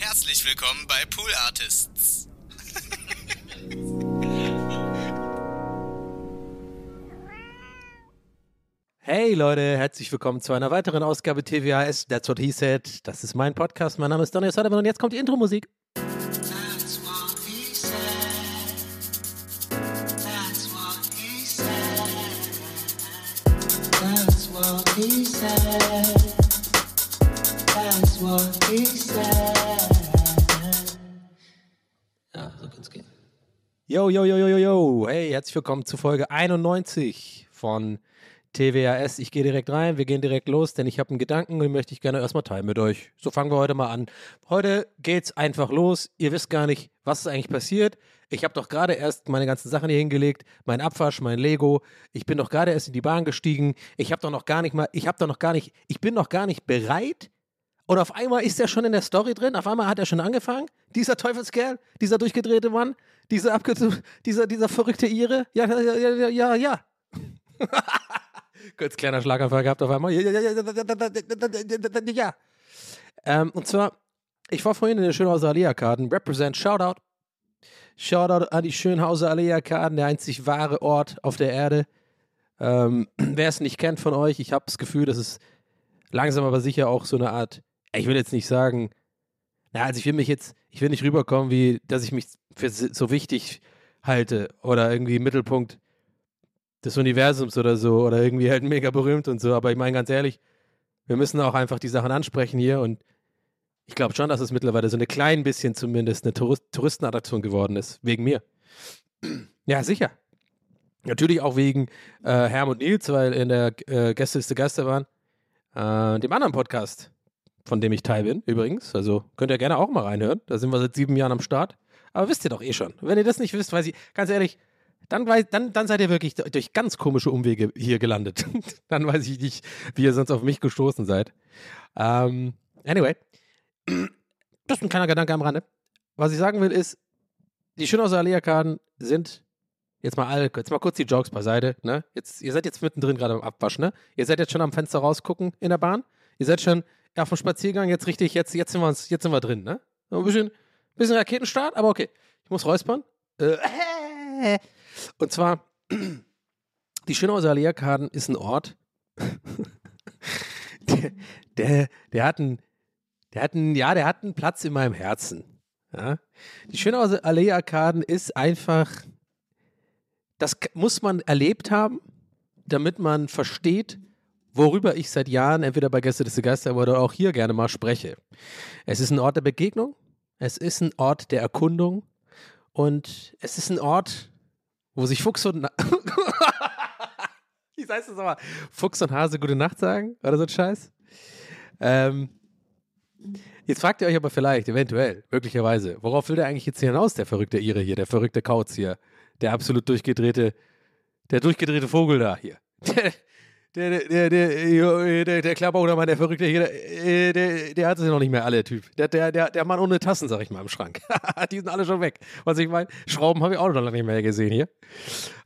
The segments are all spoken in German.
Herzlich willkommen bei Pool Artists. Hey Leute, herzlich willkommen zu einer weiteren Ausgabe TVHS. That's what he said. Das ist mein Podcast. Mein Name ist Daniel Sullivan und jetzt kommt die Intro-Musik. That's what he said. That's what he said. Yo, yo, yo, yo, yo, yo. Hey, herzlich willkommen zu Folge 91 von TWAS. Ich gehe direkt rein, wir gehen direkt los, denn ich habe einen Gedanken und den möchte ich gerne erstmal teilen mit euch. So fangen wir heute mal an. Heute geht's einfach los. Ihr wisst gar nicht, was ist eigentlich passiert. Ich habe doch gerade erst meine ganzen Sachen hier hingelegt, mein Abwasch, mein Lego. Ich bin doch gerade erst in die Bahn gestiegen. Ich habe doch noch gar nicht mal, ich habe doch noch gar nicht, ich bin noch gar nicht bereit. Und auf einmal ist er schon in der Story drin. Auf einmal hat er schon angefangen. Dieser Teufelskerl, dieser durchgedrehte Mann, dieser abge dieser, dieser verrückte Ire. Ja, ja, ja, ja, ja. Kurz kleiner Schlaganfall gehabt auf einmal. Ja, ja, ja, ja. Ähm, und zwar, ich war vorhin in den Schönhauser Allee-Arkaden. Represent, Shoutout. Shoutout an die Schönhauser Allee-Arkaden, der einzig wahre Ort auf der Erde. Ähm, Wer es nicht kennt von euch, ich habe das Gefühl, dass es langsam aber sicher auch so eine Art, ich will jetzt nicht sagen, na, also ich will mich jetzt, ich will nicht rüberkommen, wie, dass ich mich für so wichtig halte oder irgendwie Mittelpunkt des Universums oder so oder irgendwie halt mega berühmt und so. Aber ich meine ganz ehrlich, wir müssen auch einfach die Sachen ansprechen hier und ich glaube schon, dass es mittlerweile so ein klein bisschen zumindest eine Tourist Touristenattraktion geworden ist, wegen mir. Ja, sicher. Natürlich auch wegen äh, Herm und Nils, weil in der äh, Gästeliste Geister waren. Äh, dem anderen Podcast, von dem ich Teil bin, übrigens. Also könnt ihr gerne auch mal reinhören. Da sind wir seit sieben Jahren am Start. Aber wisst ihr doch eh schon. Wenn ihr das nicht wisst, weiß ich, ganz ehrlich, dann, weiß, dann, dann seid ihr wirklich durch ganz komische Umwege hier gelandet. dann weiß ich nicht, wie ihr sonst auf mich gestoßen seid. Ähm, anyway, das ist ein kleiner Gedanke am Rande. Was ich sagen will ist, die Schönhauser Allee-Arkaden sind jetzt mal alle, jetzt mal kurz die Jokes beiseite, ne? Jetzt, ihr seid jetzt mittendrin gerade am Abwasch, ne? Ihr seid jetzt schon am Fenster rausgucken in der Bahn. Ihr seid schon auf dem Spaziergang, jetzt richtig, jetzt, jetzt, sind, wir uns, jetzt sind wir drin, ne? Ein bisschen, bisschen Raketenstart, aber okay. Ich muss räuspern. Äh, und zwar, die Schönhauser Allee-Arkaden ist ein Ort, der, der, der, hat einen, der hat einen, ja, der hat einen Platz in meinem Herzen. Ja? Die Schönhauser Allee-Arkaden ist einfach, das muss man erlebt haben, damit man versteht, worüber ich seit Jahren entweder bei Gäste des Geister oder auch hier gerne mal spreche. Es ist ein Ort der Begegnung, es ist ein Ort der Erkundung und es ist ein Ort, wo sich Fuchs und Wie heißt das aber? Fuchs und Hase gute Nacht sagen oder so ein Scheiß. Ähm, jetzt fragt ihr euch aber vielleicht, eventuell, möglicherweise, worauf will der eigentlich jetzt hier hinaus, der verrückte Ire hier, der verrückte Kauz hier, der absolut durchgedrehte, der durchgedrehte Vogel da hier. Der, der, der, der, der, der Klapperhudermann, der Verrückte hier, der, der, der hat sie noch nicht mehr alle, Typ. Der, der, der, Mann ohne Tassen, sag ich mal, im Schrank. die sind alle schon weg. Was ich meine, Schrauben habe ich auch noch nicht mehr gesehen hier.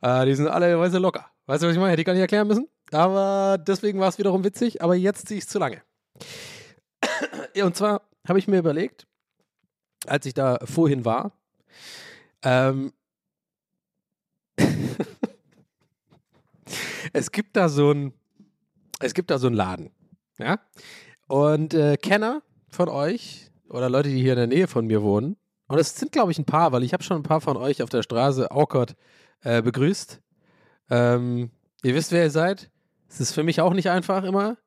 Äh, die sind alle, weißt du, locker. Weißt du, was ich meine? Hätte ich gar nicht erklären müssen. Aber deswegen war es wiederum witzig, aber jetzt ziehe ich es zu lange. Und zwar habe ich mir überlegt, als ich da vorhin war, ähm, es gibt da so ein, es gibt da so einen Laden. Ja. Und äh, Kenner von euch oder Leute, die hier in der Nähe von mir wohnen, und es sind, glaube ich, ein paar, weil ich habe schon ein paar von euch auf der Straße awkward äh, begrüßt. Ähm, ihr wisst, wer ihr seid. Es ist für mich auch nicht einfach immer.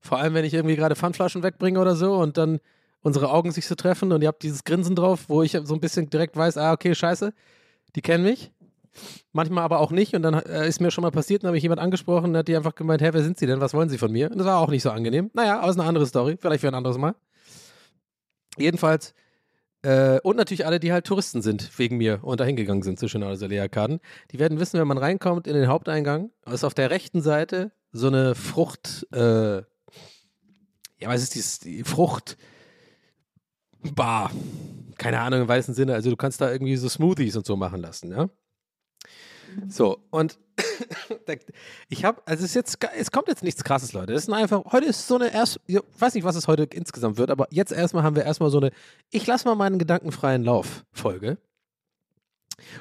Vor allem, wenn ich irgendwie gerade Pfandflaschen wegbringe oder so und dann unsere Augen sich so treffen und ihr habt dieses Grinsen drauf, wo ich so ein bisschen direkt weiß, ah, okay, scheiße, die kennen mich. Manchmal aber auch nicht und dann äh, ist mir schon mal passiert, dann habe ich jemand angesprochen und hat die einfach gemeint, hä, wer sind sie denn, was wollen sie von mir? Und das war auch nicht so angenehm. Naja, aber ist eine andere Story, vielleicht für ein anderes Mal. Jedenfalls, äh, und natürlich alle, die halt Touristen sind, wegen mir und da hingegangen sind zu Schönauer Arkaden, die werden wissen, wenn man reinkommt in den Haupteingang, ist auf der rechten Seite so eine Frucht, äh, ja, was ist dieses, die Frucht, Bar. Keine Ahnung im weißen Sinne. Also du kannst da irgendwie so Smoothies und so machen lassen, ja. So, und ich habe, also es ist jetzt, es kommt jetzt nichts krasses, Leute. Es ist einfach, heute ist so eine erst, ich weiß nicht, was es heute insgesamt wird, aber jetzt erstmal haben wir erstmal so eine, ich lasse mal meinen gedankenfreien Lauf Folge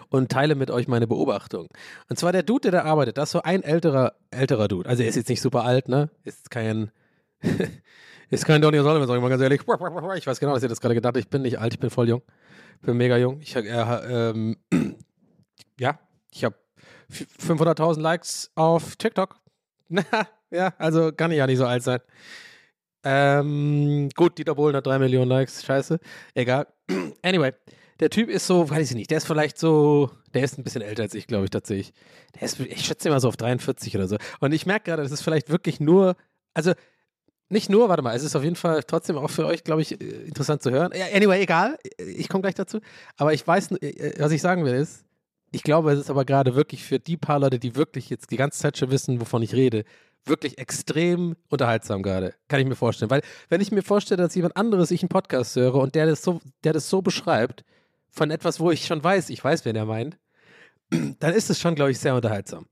und teile mit euch meine Beobachtung. Und zwar der Dude, der da arbeitet, das ist so ein älterer, älterer Dude. Also er ist jetzt nicht super alt, ne? Ist kein, ist kein Donny O'Sullivan, sag ich mal ganz ehrlich. Ich weiß genau, dass ihr das gerade gedacht habt. Ich bin nicht alt, ich bin voll jung. Bin mega jung. Ich, äh, ähm, ja, ich habe 500.000 Likes auf TikTok. ja, also kann ich ja nicht so alt sein. Ähm, gut, Dieter Bohlen hat 3 Millionen Likes. Scheiße. Egal. anyway, der Typ ist so, weiß ich nicht, der ist vielleicht so, der ist ein bisschen älter als ich, glaube ich, tatsächlich. Der ist, ich schätze mal so auf 43 oder so. Und ich merke gerade, das ist vielleicht wirklich nur, also nicht nur, warte mal, es ist auf jeden Fall trotzdem auch für euch, glaube ich, äh, interessant zu hören. Anyway, egal, ich komme gleich dazu. Aber ich weiß, äh, was ich sagen will, ist, ich glaube, es ist aber gerade wirklich für die paar Leute, die wirklich jetzt die ganze Zeit schon wissen, wovon ich rede, wirklich extrem unterhaltsam gerade. Kann ich mir vorstellen. Weil, wenn ich mir vorstelle, dass jemand anderes ich einen Podcast höre und der das so, der das so beschreibt, von etwas, wo ich schon weiß, ich weiß, wen er meint, dann ist es schon, glaube ich, sehr unterhaltsam.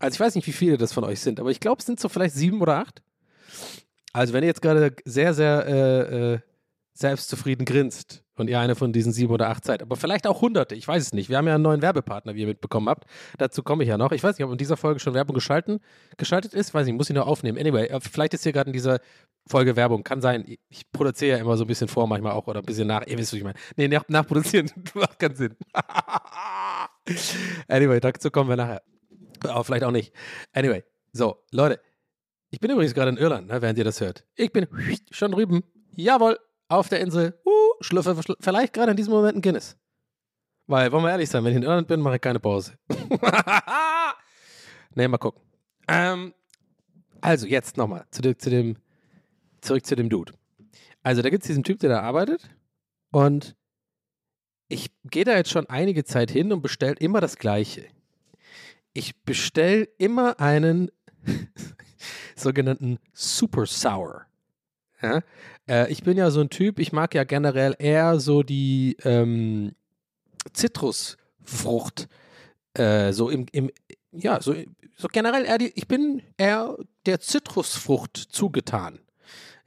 Also ich weiß nicht, wie viele das von euch sind, aber ich glaube, es sind so vielleicht sieben oder acht. Also wenn ihr jetzt gerade sehr, sehr äh, äh, selbstzufrieden grinst und ihr eine von diesen sieben oder acht seid, aber vielleicht auch hunderte, ich weiß es nicht. Wir haben ja einen neuen Werbepartner, wie ihr mitbekommen habt. Dazu komme ich ja noch. Ich weiß nicht, ob in dieser Folge schon Werbung geschalten, geschaltet ist. Weiß nicht, muss ich noch aufnehmen. Anyway, äh, vielleicht ist hier gerade in dieser Folge Werbung. Kann sein. Ich produziere ja immer so ein bisschen vor, manchmal auch oder ein bisschen nach. Ihr wisst, was ich meine. Nee, nach, nachproduzieren macht keinen Sinn. anyway, dazu kommen wir nachher. Aber vielleicht auch nicht. Anyway, so, Leute, ich bin übrigens gerade in Irland, ne, während ihr das hört. Ich bin schon drüben. Jawohl, auf der Insel. Uh, schlüpfe vielleicht gerade in diesem Moment ein Guinness. Weil, wollen wir ehrlich sein, wenn ich in Irland bin, mache ich keine Pause. ne, mal gucken. Ähm, also, jetzt nochmal zu, zu dem, zurück zu dem Dude. Also, da gibt es diesen Typ, der da arbeitet und ich gehe da jetzt schon einige Zeit hin und bestelle immer das Gleiche. Ich bestelle immer einen sogenannten Super Sour. Ja? Äh, ich bin ja so ein Typ, ich mag ja generell eher so die ähm, Zitrusfrucht, äh, so im, im, ja, so, so generell eher die, ich bin eher der Zitrusfrucht zugetan.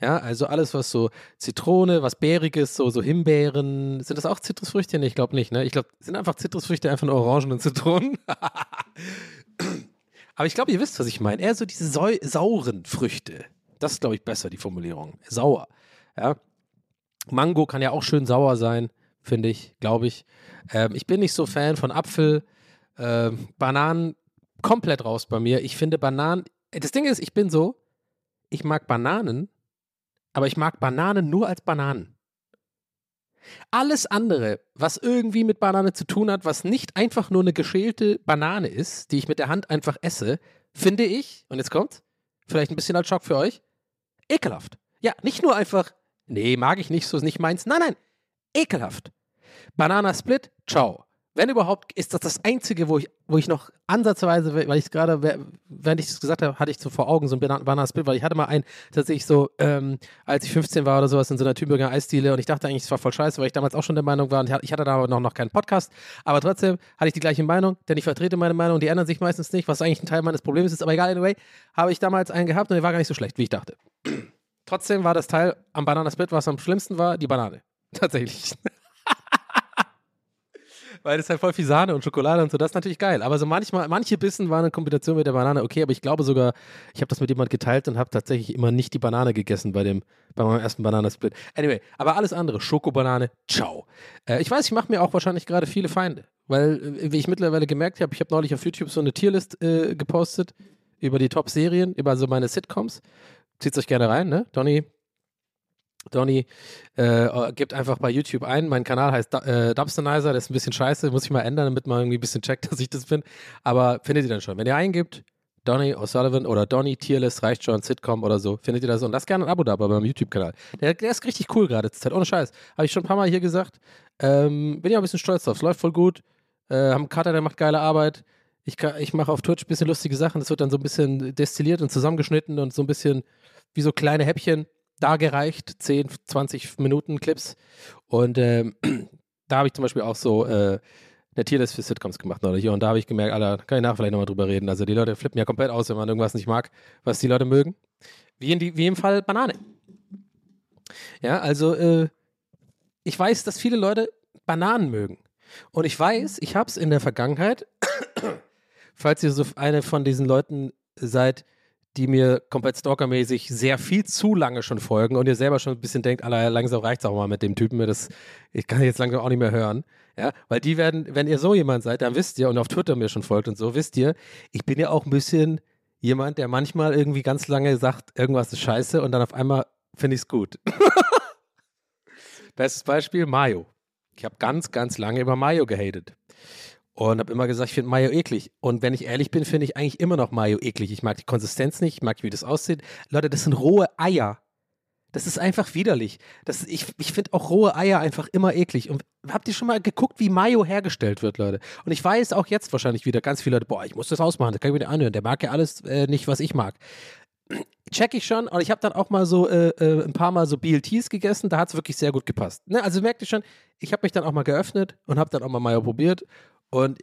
Ja, also alles, was so Zitrone, was Bäriges, so, so Himbeeren. Sind das auch Zitrusfrüchte? Nee, ich glaube nicht, ne? Ich glaube, sind einfach Zitrusfrüchte einfach nur Orangen und Zitronen. Aber ich glaube, ihr wisst, was ich meine. Eher so diese sau sauren Früchte. Das ist, glaube ich, besser, die Formulierung. Sauer. Ja. Mango kann ja auch schön sauer sein, finde ich, glaube ich. Ähm, ich bin nicht so Fan von Apfel. Ähm, Bananen komplett raus bei mir. Ich finde Bananen. Das Ding ist, ich bin so, ich mag Bananen, aber ich mag Bananen nur als Bananen. Alles andere, was irgendwie mit Banane zu tun hat, was nicht einfach nur eine geschälte Banane ist, die ich mit der Hand einfach esse, finde ich, und jetzt kommt, vielleicht ein bisschen als Schock für euch, ekelhaft. Ja, nicht nur einfach, nee, mag ich nicht, so ist nicht meins. Nein, nein, ekelhaft. Banana Split, ciao. Wenn überhaupt, ist das das Einzige, wo ich, wo ich noch ansatzweise, weil ich es gerade, während ich es gesagt habe, hatte ich so vor Augen so ein Banana-Split, weil ich hatte mal einen, tatsächlich so, ähm, als ich 15 war oder sowas, in so einer Tübinger Eisdiele und ich dachte eigentlich, es war voll scheiße, weil ich damals auch schon der Meinung war und ich hatte da aber noch, noch keinen Podcast, aber trotzdem hatte ich die gleiche Meinung, denn ich vertrete meine Meinung, die ändern sich meistens nicht, was eigentlich ein Teil meines Problems ist, aber egal, anyway, habe ich damals einen gehabt und der war gar nicht so schlecht, wie ich dachte. Trotzdem war das Teil am Banana Split, was am schlimmsten war, die Banane. Tatsächlich. Weil das ist halt voll viel Sahne und Schokolade und so, das ist natürlich geil. Aber so manchmal, manche Bissen waren in Kombination mit der Banane okay, aber ich glaube sogar, ich habe das mit jemand geteilt und habe tatsächlich immer nicht die Banane gegessen bei dem, bei meinem ersten Bananensplit. Anyway, aber alles andere, Schokobanane, ciao. Äh, ich weiß, ich mache mir auch wahrscheinlich gerade viele Feinde, weil, äh, wie ich mittlerweile gemerkt habe, ich habe neulich auf YouTube so eine Tierlist äh, gepostet über die Top-Serien, über so meine Sitcoms. Zieht euch gerne rein, ne? Donny, Donny äh, gibt einfach bei YouTube ein. Mein Kanal heißt äh, Dubsternizer, das ist ein bisschen scheiße, muss ich mal ändern, damit man irgendwie ein bisschen checkt, dass ich das bin. Aber findet ihr dann schon. Wenn ihr eingibt, Donny O'Sullivan oder Donny Tierlist, reicht schon, Sitcom oder so, findet ihr das und lasst gerne ein Abo da bei meinem YouTube-Kanal. Der, der ist richtig cool gerade zur Zeit, ohne Scheiß. Habe ich schon ein paar Mal hier gesagt. Ähm, bin ja ein bisschen stolz drauf. Es läuft voll gut. Äh, haben einen Cutter, der macht geile Arbeit. Ich, ich mache auf Twitch ein bisschen lustige Sachen. Das wird dann so ein bisschen destilliert und zusammengeschnitten und so ein bisschen wie so kleine Häppchen dargereicht, 10, 20 Minuten Clips. Und ähm, da habe ich zum Beispiel auch so äh, eine Tierlist für Sitcoms gemacht neulich. Und da habe ich gemerkt, Alter, kann ich nachher vielleicht nochmal drüber reden. Also die Leute flippen ja komplett aus, wenn man irgendwas nicht mag, was die Leute mögen. Wie, in die, wie im Fall Banane. Ja, also äh, ich weiß, dass viele Leute Bananen mögen. Und ich weiß, ich habe es in der Vergangenheit, falls ihr so eine von diesen Leuten seid, die mir komplett stalkermäßig sehr viel zu lange schon folgen und ihr selber schon ein bisschen denkt, Alter, langsam reicht's auch mal mit dem Typen, das, ich kann jetzt langsam auch nicht mehr hören. Ja, weil die werden, wenn ihr so jemand seid, dann wisst ihr und auf Twitter mir schon folgt und so, wisst ihr, ich bin ja auch ein bisschen jemand, der manchmal irgendwie ganz lange sagt, irgendwas ist scheiße und dann auf einmal finde ich es gut. Bestes Beispiel, Mayo. Ich habe ganz, ganz lange über Mayo gehatet. Und habe immer gesagt, ich finde Mayo eklig. Und wenn ich ehrlich bin, finde ich eigentlich immer noch Mayo eklig. Ich mag die Konsistenz nicht, ich mag, wie das aussieht. Leute, das sind rohe Eier. Das ist einfach widerlich. Das, ich ich finde auch rohe Eier einfach immer eklig. Und habt ihr schon mal geguckt, wie Mayo hergestellt wird, Leute? Und ich weiß auch jetzt wahrscheinlich wieder ganz viele Leute, boah, ich muss das ausmachen, das kann ich mir nicht anhören. Der mag ja alles äh, nicht, was ich mag. Check ich schon. Und ich habe dann auch mal so äh, äh, ein paar Mal so BLTs gegessen. Da hat es wirklich sehr gut gepasst. Ne? Also merkt ihr schon, ich habe mich dann auch mal geöffnet und habe dann auch mal Mayo probiert. Und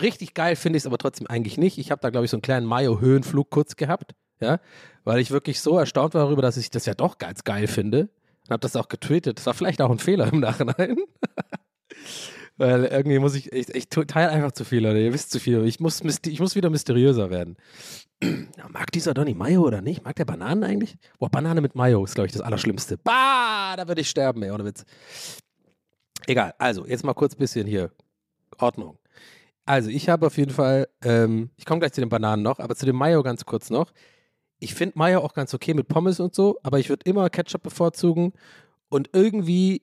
richtig geil finde ich es aber trotzdem eigentlich nicht. Ich habe da, glaube ich, so einen kleinen Mayo-Höhenflug kurz gehabt, ja, weil ich wirklich so erstaunt war darüber, dass ich das ja doch ganz geil finde. Und habe das auch getweetet. Das war vielleicht auch ein Fehler im Nachhinein. weil irgendwie muss ich, ich, ich teile einfach zu viel, Leute. Ihr wisst zu viel. Ich muss, ich muss wieder mysteriöser werden. Mag dieser Donny Mayo oder nicht? Mag der Bananen eigentlich? Boah, Banane mit Mayo ist, glaube ich, das Allerschlimmste. Bah, da würde ich sterben, ey, ohne Witz. Egal, also, jetzt mal kurz ein bisschen hier. Ordnung. Also, ich habe auf jeden Fall, ähm, ich komme gleich zu den Bananen noch, aber zu dem Mayo ganz kurz noch. Ich finde Mayo auch ganz okay mit Pommes und so, aber ich würde immer Ketchup bevorzugen und irgendwie,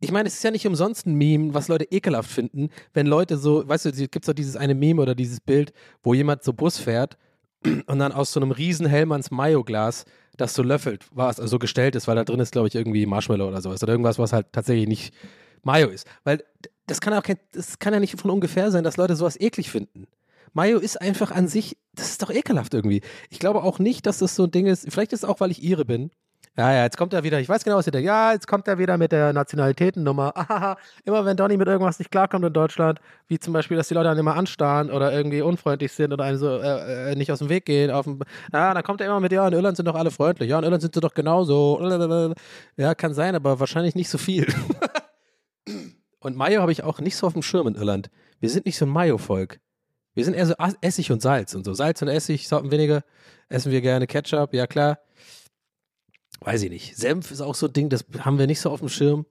ich meine, es ist ja nicht umsonst ein Meme, was Leute ekelhaft finden, wenn Leute so, weißt du, gibt es doch dieses eine Meme oder dieses Bild, wo jemand so Bus fährt und dann aus so einem riesen Hellmanns Mayo-Glas das so löffelt, was also so gestellt ist, weil da drin ist, glaube ich, irgendwie Marshmallow oder sowas oder irgendwas, was halt tatsächlich nicht Mayo ist. Weil das kann auch kein, das kann ja nicht von ungefähr sein, dass Leute sowas eklig finden. Mayo ist einfach an sich, das ist doch ekelhaft irgendwie. Ich glaube auch nicht, dass das so ein Ding ist. Vielleicht ist es auch, weil ich Ire bin. Ja, ja, jetzt kommt er wieder. Ich weiß genau, was ihr denkt. Ja, jetzt kommt er wieder mit der Nationalitätennummer. Immer wenn Donny mit irgendwas nicht klarkommt in Deutschland, wie zum Beispiel, dass die Leute dann immer anstarren oder irgendwie unfreundlich sind oder einem so äh, äh, nicht aus dem Weg gehen. Auf dem, ja, dann kommt er immer mit, ja, in Irland sind doch alle freundlich. Ja, in Irland sind sie doch genauso. Ja, kann sein, aber wahrscheinlich nicht so viel. Und Mayo habe ich auch nicht so auf dem Schirm in Irland. Wir sind nicht so ein Mayo-Volk. Wir sind eher so Essig und Salz und so. Salz und Essig, Sorten weniger. Essen wir gerne Ketchup, ja klar. Weiß ich nicht. Senf ist auch so ein Ding, das haben wir nicht so auf dem Schirm.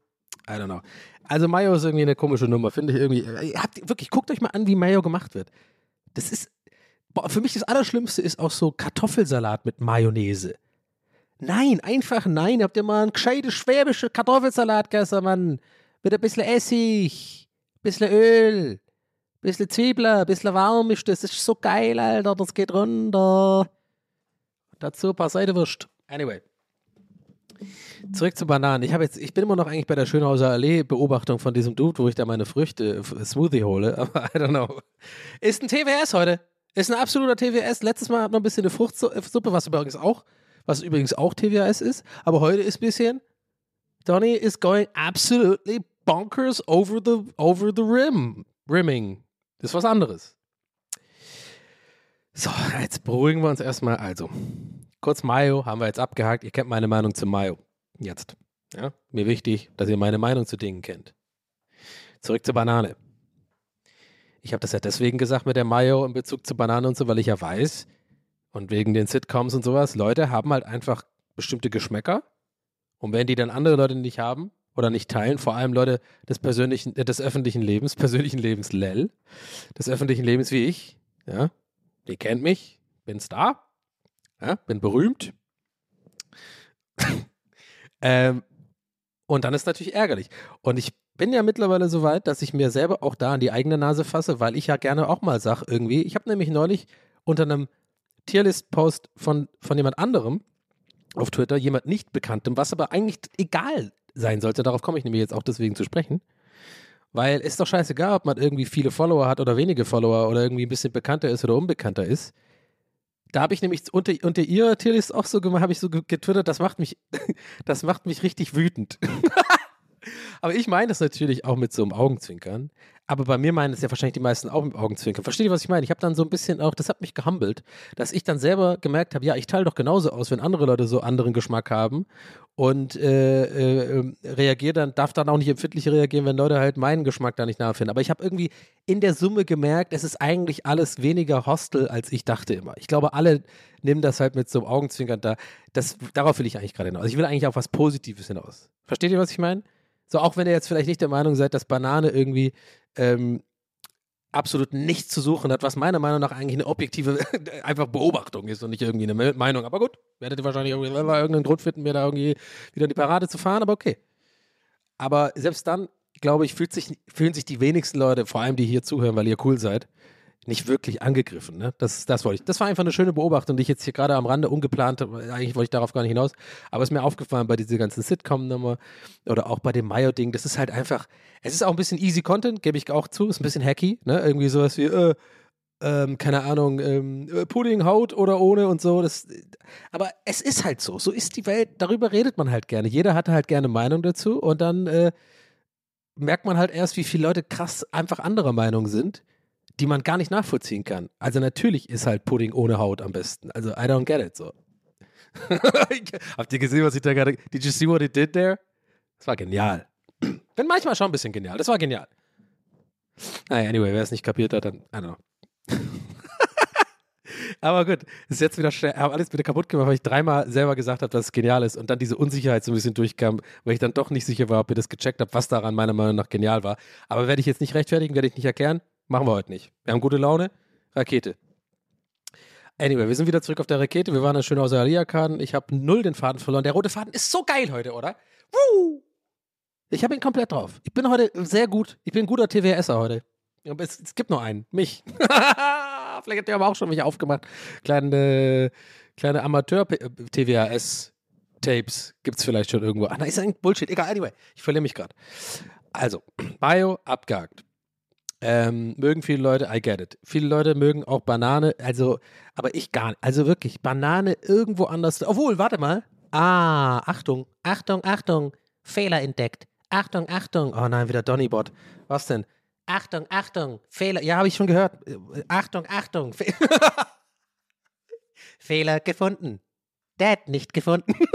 I don't know. Also Mayo ist irgendwie eine komische Nummer, finde ich irgendwie. Ihr Habt, wirklich, guckt euch mal an, wie Mayo gemacht wird. Das ist, boah, für mich das Allerschlimmste ist auch so Kartoffelsalat mit Mayonnaise. Nein, einfach nein. Habt ihr mal einen gescheiten schwäbischen Kartoffelsalat gegessen, Mann? Mit ein bisschen Essig, bisschen Öl, bisschen Zwiebeln, ein bisschen warm ist das. Das ist so geil, Alter. Das geht runter. Dazu ein paar Seidewürst. Anyway. Zurück zu Bananen. Ich, jetzt, ich bin immer noch eigentlich bei der Schönhauser Allee-Beobachtung von diesem Dude, wo ich da meine Früchte, F- Smoothie hole, aber I don't know. Ist ein TWS heute. Ist ein absoluter TWS. Letztes Mal hat man ein bisschen eine Fruchtsuppe, was übrigens auch, was übrigens auch TWS ist, aber heute ist ein bisschen Donny is going absolutely bonkers over the, over the rim. Rimming. Das ist was anderes. So, jetzt beruhigen wir uns erstmal. Also, kurz Mayo haben wir jetzt abgehakt. Ihr kennt meine Meinung zu Mayo. Jetzt. Ja, mir wichtig, dass ihr meine Meinung zu Dingen kennt. Zurück zur Banane. Ich habe das ja deswegen gesagt mit der Mayo in Bezug zu Bananen und so, weil ich ja weiß, und wegen den Sitcoms und sowas, Leute haben halt einfach bestimmte Geschmäcker. Und wenn die dann andere Leute nicht haben oder nicht teilen, vor allem Leute des persönlichen, äh, des öffentlichen Lebens, persönlichen Lebens Lel, des öffentlichen Lebens wie ich, ja, die kennt mich, bin Star, ja, bin berühmt. ähm, und dann ist natürlich ärgerlich. Und ich bin ja mittlerweile so weit, dass ich mir selber auch da an die eigene Nase fasse, weil ich ja gerne auch mal sage, irgendwie, ich habe nämlich neulich unter einem Tierlist-Post von, von jemand anderem auf Twitter, jemand nicht bekanntem, was aber eigentlich egal sein sollte. Darauf komme ich nämlich jetzt auch deswegen zu sprechen. Weil es ist doch scheißegal, ob man irgendwie viele Follower hat oder wenige Follower oder irgendwie ein bisschen bekannter ist oder unbekannter ist. Da habe ich nämlich unter, unter ihrer Tierlist auch so gemacht, habe ich so ge- getwittert, das macht mich, das macht mich richtig wütend. Aber ich meine das natürlich auch mit so einem Augenzwinkern. Aber bei mir meinen es ja wahrscheinlich die meisten auch mit Augenzwinkern. Versteht ihr, was ich meine? Ich habe dann so ein bisschen auch, das hat mich gehumbelt, dass ich dann selber gemerkt habe, ja, ich teile doch genauso aus, wenn andere Leute so anderen Geschmack haben und äh, äh, ähm, reagiere dann, darf dann auch nicht empfindlich reagieren, wenn Leute halt meinen Geschmack da nicht nachfinden. Aber ich habe irgendwie in der Summe gemerkt, es ist eigentlich alles weniger hostel, als ich dachte immer. Ich glaube, alle nehmen das halt mit so einem Augenzwinkern da. Das, darauf will ich eigentlich gerade hinaus. Ich will eigentlich auf was Positives hinaus. Versteht ihr, was ich meine? So, auch wenn ihr jetzt vielleicht nicht der Meinung seid, dass Banane irgendwie ähm, absolut nichts zu suchen hat, was meiner Meinung nach eigentlich eine objektive einfach Beobachtung ist und nicht irgendwie eine Me- Meinung. Aber gut, werdet ihr wahrscheinlich irgendwie irgendeinen Grund finden, mir da irgendwie wieder in die Parade zu fahren, aber okay. Aber selbst dann, glaube ich, fühlt sich, fühlen sich die wenigsten Leute, vor allem die hier zuhören, weil ihr cool seid, nicht wirklich angegriffen. Ne? Das, das wollte ich. Das war einfach eine schöne Beobachtung, die ich jetzt hier gerade am Rande ungeplant habe. Eigentlich wollte ich darauf gar nicht hinaus. Aber es ist mir aufgefallen bei dieser ganzen Sitcom-Nummer oder auch bei dem Mayo-Ding. Das ist halt einfach, es ist auch ein bisschen easy Content, gebe ich auch zu. Ist ein bisschen hacky. Ne? Irgendwie sowas wie, äh, ähm, keine Ahnung, ähm, äh, Pudding, Haut oder ohne und so. Das, aber es ist halt so. So ist die Welt. Darüber redet man halt gerne. Jeder hatte halt gerne Meinung dazu und dann äh, merkt man halt erst, wie viele Leute krass einfach anderer Meinung sind, die man gar nicht nachvollziehen kann. Also natürlich ist halt Pudding ohne Haut am besten. Also I don't get it so. Habt ihr gesehen, was ich da gerade. Did you see what it did there? Das war genial. Bin manchmal schon ein bisschen genial. Das war genial. Naja, anyway, wer es nicht kapiert hat, dann, I don't know. Aber gut, ist jetzt wieder schnell, habe alles wieder kaputt gemacht, weil ich dreimal selber gesagt habe, dass es genial ist und dann diese Unsicherheit so ein bisschen durchkam, weil ich dann doch nicht sicher war, ob ihr das gecheckt habt, was daran meiner Meinung nach genial war. Aber werde ich jetzt nicht rechtfertigen, werde ich nicht erklären, machen wir heute nicht. Wir haben gute Laune, Rakete. Anyway, wir sind wieder zurück auf der Rakete. Wir waren ja schön aus Alia-Karten. Ich habe null den Faden verloren. Der rote Faden ist so geil heute, oder? Woo! Ich habe ihn komplett drauf. Ich bin heute sehr gut. Ich bin ein guter TWSer heute. Es, es gibt nur einen. Mich. Vielleicht habt ihr aber auch schon mich aufgemacht. Kleine, kleine Amateur-TWAS-Tapes gibt es vielleicht schon irgendwo. Ah, nein, ist ein Bullshit. Egal, anyway. Ich verliere mich gerade. Also, Bio abgehakt. Ähm, mögen viele Leute, I get it. Viele Leute mögen auch Banane, also, aber ich gar nicht. Also wirklich, Banane irgendwo anders. Obwohl, warte mal. Ah, Achtung, Achtung, Achtung. Fehler entdeckt. Achtung, Achtung. Oh nein, wieder Donnybot. Was denn? Achtung, Achtung. Fehler. Ja, habe ich schon gehört. Achtung, Achtung. Fe Fehler gefunden. Dad nicht gefunden.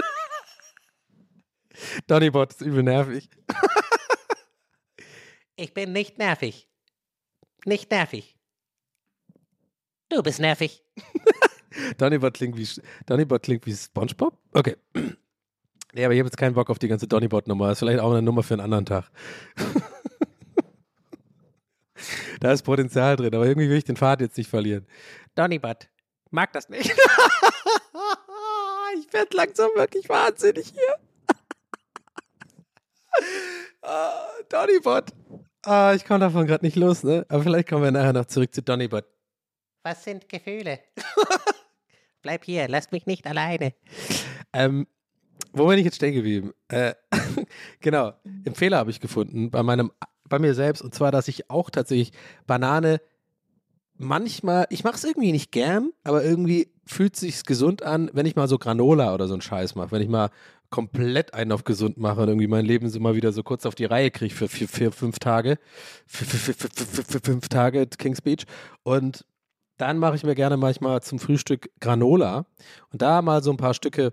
Donnybot ist übel nervig. ich bin nicht nervig. Nicht nervig. Du bist nervig. Donnybot klingt wie Donnybot klingt wie SpongeBob? Okay. Nee, aber ich habe jetzt keinen Bock auf die ganze Donnybot-Nummer. Das ist vielleicht auch eine Nummer für einen anderen Tag. da ist Potenzial drin, aber irgendwie will ich den Pfad jetzt nicht verlieren. Donnybot. Mag das nicht. ich werde langsam wirklich wahnsinnig hier. ah, Donnybot. Ah, ich komme davon gerade nicht los, ne? Aber vielleicht kommen wir nachher noch zurück zu Donnybot. Was sind Gefühle? Bleib hier, lass mich nicht alleine. Ähm, wo bin ich jetzt stehen geblieben? Äh, genau, einen Fehler habe ich gefunden bei meinem, bei mir selbst und zwar, dass ich auch tatsächlich Banane manchmal, ich mache es irgendwie nicht gern, aber irgendwie fühlt sich's gesund an, wenn ich mal so Granola oder so einen Scheiß mache, wenn ich mal komplett einen auf gesund mache und irgendwie mein Leben so mal wieder so kurz auf die Reihe kriege für vier, vier, fünf Tage, für, für, für, für, fünf Tage Kings Beach und dann mache ich mir gerne manchmal zum Frühstück Granola und da mal so ein paar Stücke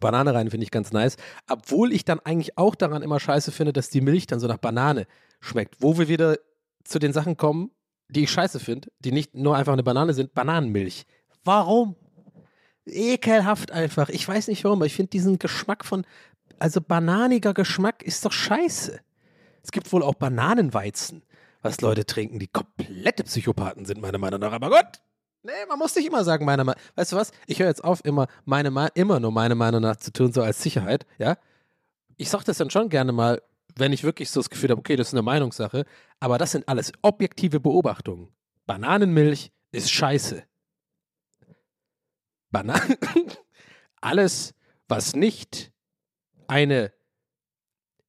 Banane rein, finde ich ganz nice. Obwohl ich dann eigentlich auch daran immer scheiße finde, dass die Milch dann so nach Banane schmeckt. Wo wir wieder zu den Sachen kommen, die ich scheiße finde, die nicht nur einfach eine Banane sind, Bananenmilch. Warum? Ekelhaft einfach. Ich weiß nicht warum, aber ich finde diesen Geschmack von, also bananiger Geschmack ist doch scheiße. Es gibt wohl auch Bananenweizen, was Leute trinken, die komplette Psychopathen sind, meiner Meinung nach. Aber Gott, nee, man muss nicht immer sagen, meiner Meinung Weißt du was? Ich höre jetzt auf, immer, meine, immer nur meine Meinung nach zu tun, so als Sicherheit, ja? Ich sage das dann schon gerne mal, wenn ich wirklich so das Gefühl habe, okay, das ist eine Meinungssache, aber das sind alles objektive Beobachtungen. Bananenmilch ist scheiße. Bananen. alles, was nicht eine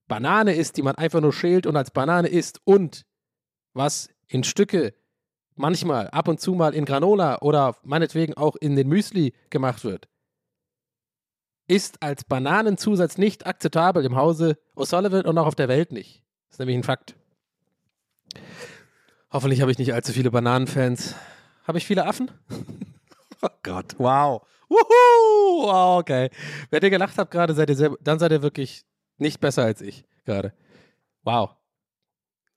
Banane ist, die man einfach nur schält und als Banane isst und was in Stücke manchmal ab und zu mal in Granola oder meinetwegen auch in den Müsli gemacht wird, ist als Bananenzusatz nicht akzeptabel im Hause O'Sullivan und auch auf der Welt nicht. Das ist nämlich ein Fakt. Hoffentlich habe ich nicht allzu viele Bananenfans. Habe ich viele Affen? oh Gott, wow. Wuhu! Wow, okay. Wer ihr gelacht habt gerade, seid ihr selber, dann seid ihr wirklich nicht besser als ich gerade. Wow.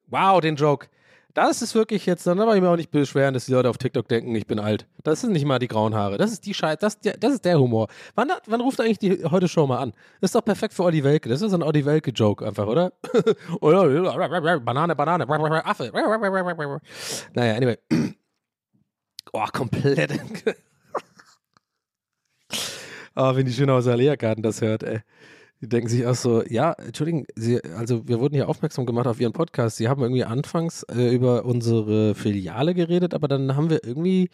Wow, den Joke. Das ist wirklich jetzt, dann darf ich mir auch nicht beschweren, dass die Leute auf TikTok denken, ich bin alt. Das sind nicht mal die grauen Haare. Das ist die Scheiße, das, das ist der Humor. Wann, wann ruft eigentlich die heute Show mal an? Das ist doch perfekt für Olli Welke. Das ist ein Olli Welke-Joke einfach? Oder Banane, Banane, Affe. Naja, anyway. Oh, komplett. oh, wenn die schön aus Alea-Garten das hört, ey. Die denken sich auch so, ja, Entschuldigung, Sie, also wir wurden hier aufmerksam gemacht auf Ihren Podcast. Sie haben irgendwie anfangs äh, über unsere Filiale geredet, aber dann haben wir irgendwie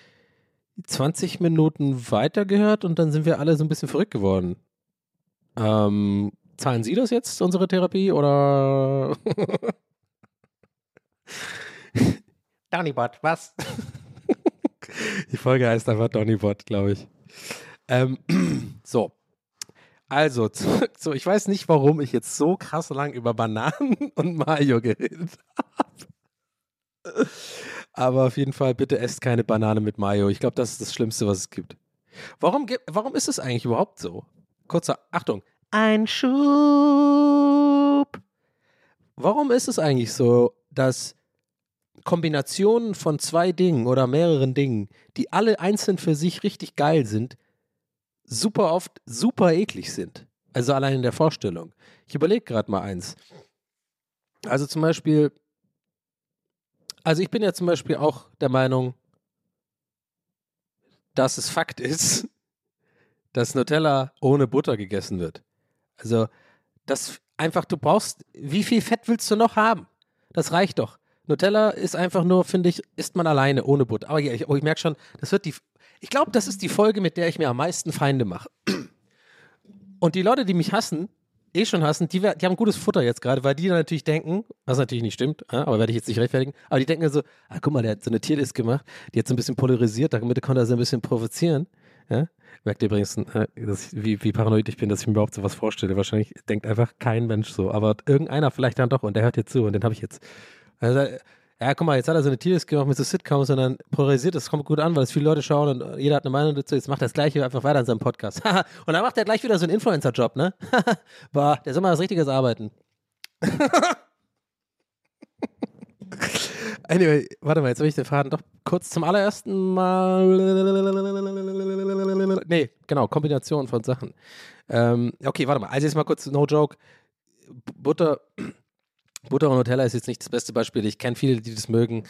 20 Minuten weitergehört und dann sind wir alle so ein bisschen verrückt geworden. Ähm, zahlen Sie das jetzt, unsere Therapie, oder? Donny-Bot, was? Die Folge heißt einfach Donnybot, glaube ich. Ähm, so. Also, zu, ich weiß nicht, warum ich jetzt so krass lang über Bananen und Mayo geredet habe. Aber auf jeden Fall, bitte esst keine Banane mit Mayo. Ich glaube, das ist das Schlimmste, was es gibt. Warum, warum ist es eigentlich überhaupt so? Kurzer, Achtung. Ein Schub. Warum ist es eigentlich so, dass Kombinationen von zwei Dingen oder mehreren Dingen, die alle einzeln für sich richtig geil sind, super oft super eklig sind. Also allein in der Vorstellung. Ich überlege gerade mal eins. Also zum Beispiel, also ich bin ja zum Beispiel auch der Meinung, dass es Fakt ist, dass Nutella ohne Butter gegessen wird. Also, das einfach, du brauchst, wie viel Fett willst du noch haben? Das reicht doch. Nutella ist einfach nur, finde ich, isst man alleine ohne Butter. Aber ja, ich, oh, ich merke schon, das wird die, ich glaube, das ist die Folge, mit der ich mir am meisten Feinde mache. Und die Leute, die mich hassen, eh schon hassen, die, die haben gutes Futter jetzt gerade, weil die dann natürlich denken, was natürlich nicht stimmt, aber werde ich jetzt nicht rechtfertigen, aber die denken so, ah, guck mal, der hat so eine Tierlist gemacht, die hat so ein bisschen polarisiert, damit konnte er so ein bisschen provozieren. Ja? Merkt ihr übrigens, äh, ich, wie, wie paranoid ich bin, dass ich mir überhaupt sowas vorstelle. Wahrscheinlich denkt einfach kein Mensch so, aber irgendeiner vielleicht dann doch und der hört jetzt zu und den habe ich jetzt. Also, ja, guck mal, jetzt hat er so eine Tierlist gemacht mit so Sitcoms und dann polarisiert, das kommt gut an, weil es viele Leute schauen und jeder hat eine Meinung dazu. Jetzt macht er das Gleiche einfach weiter in seinem Podcast. und dann macht er gleich wieder so einen Influencer-Job, ne? Boah, der soll mal was Richtiges arbeiten. anyway, warte mal, jetzt habe ich den Faden doch kurz zum allerersten Mal. Nee, genau, Kombination von Sachen. Ähm, okay, warte mal, also jetzt mal kurz, no joke. Butter, Butter und Nutella ist jetzt nicht das beste Beispiel. Ich kenne viele, die das mögen.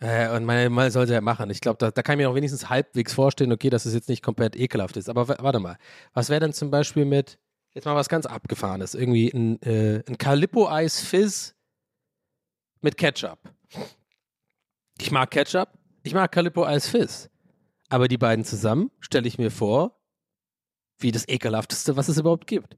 Äh, und man, man soll es ja machen. Ich glaube, da, da kann ich mir auch wenigstens halbwegs vorstellen, okay, dass es jetzt nicht komplett ekelhaft ist. Aber wa- warte mal, was wäre denn zum Beispiel mit, jetzt mal was ganz Abgefahrenes, irgendwie ein, äh, ein Calippo-Eis-Fizz mit Ketchup. Ich mag Ketchup, ich mag Calippo-Eis-Fizz. Aber die beiden zusammen stelle ich mir vor, wie das ekelhafteste, was es überhaupt gibt.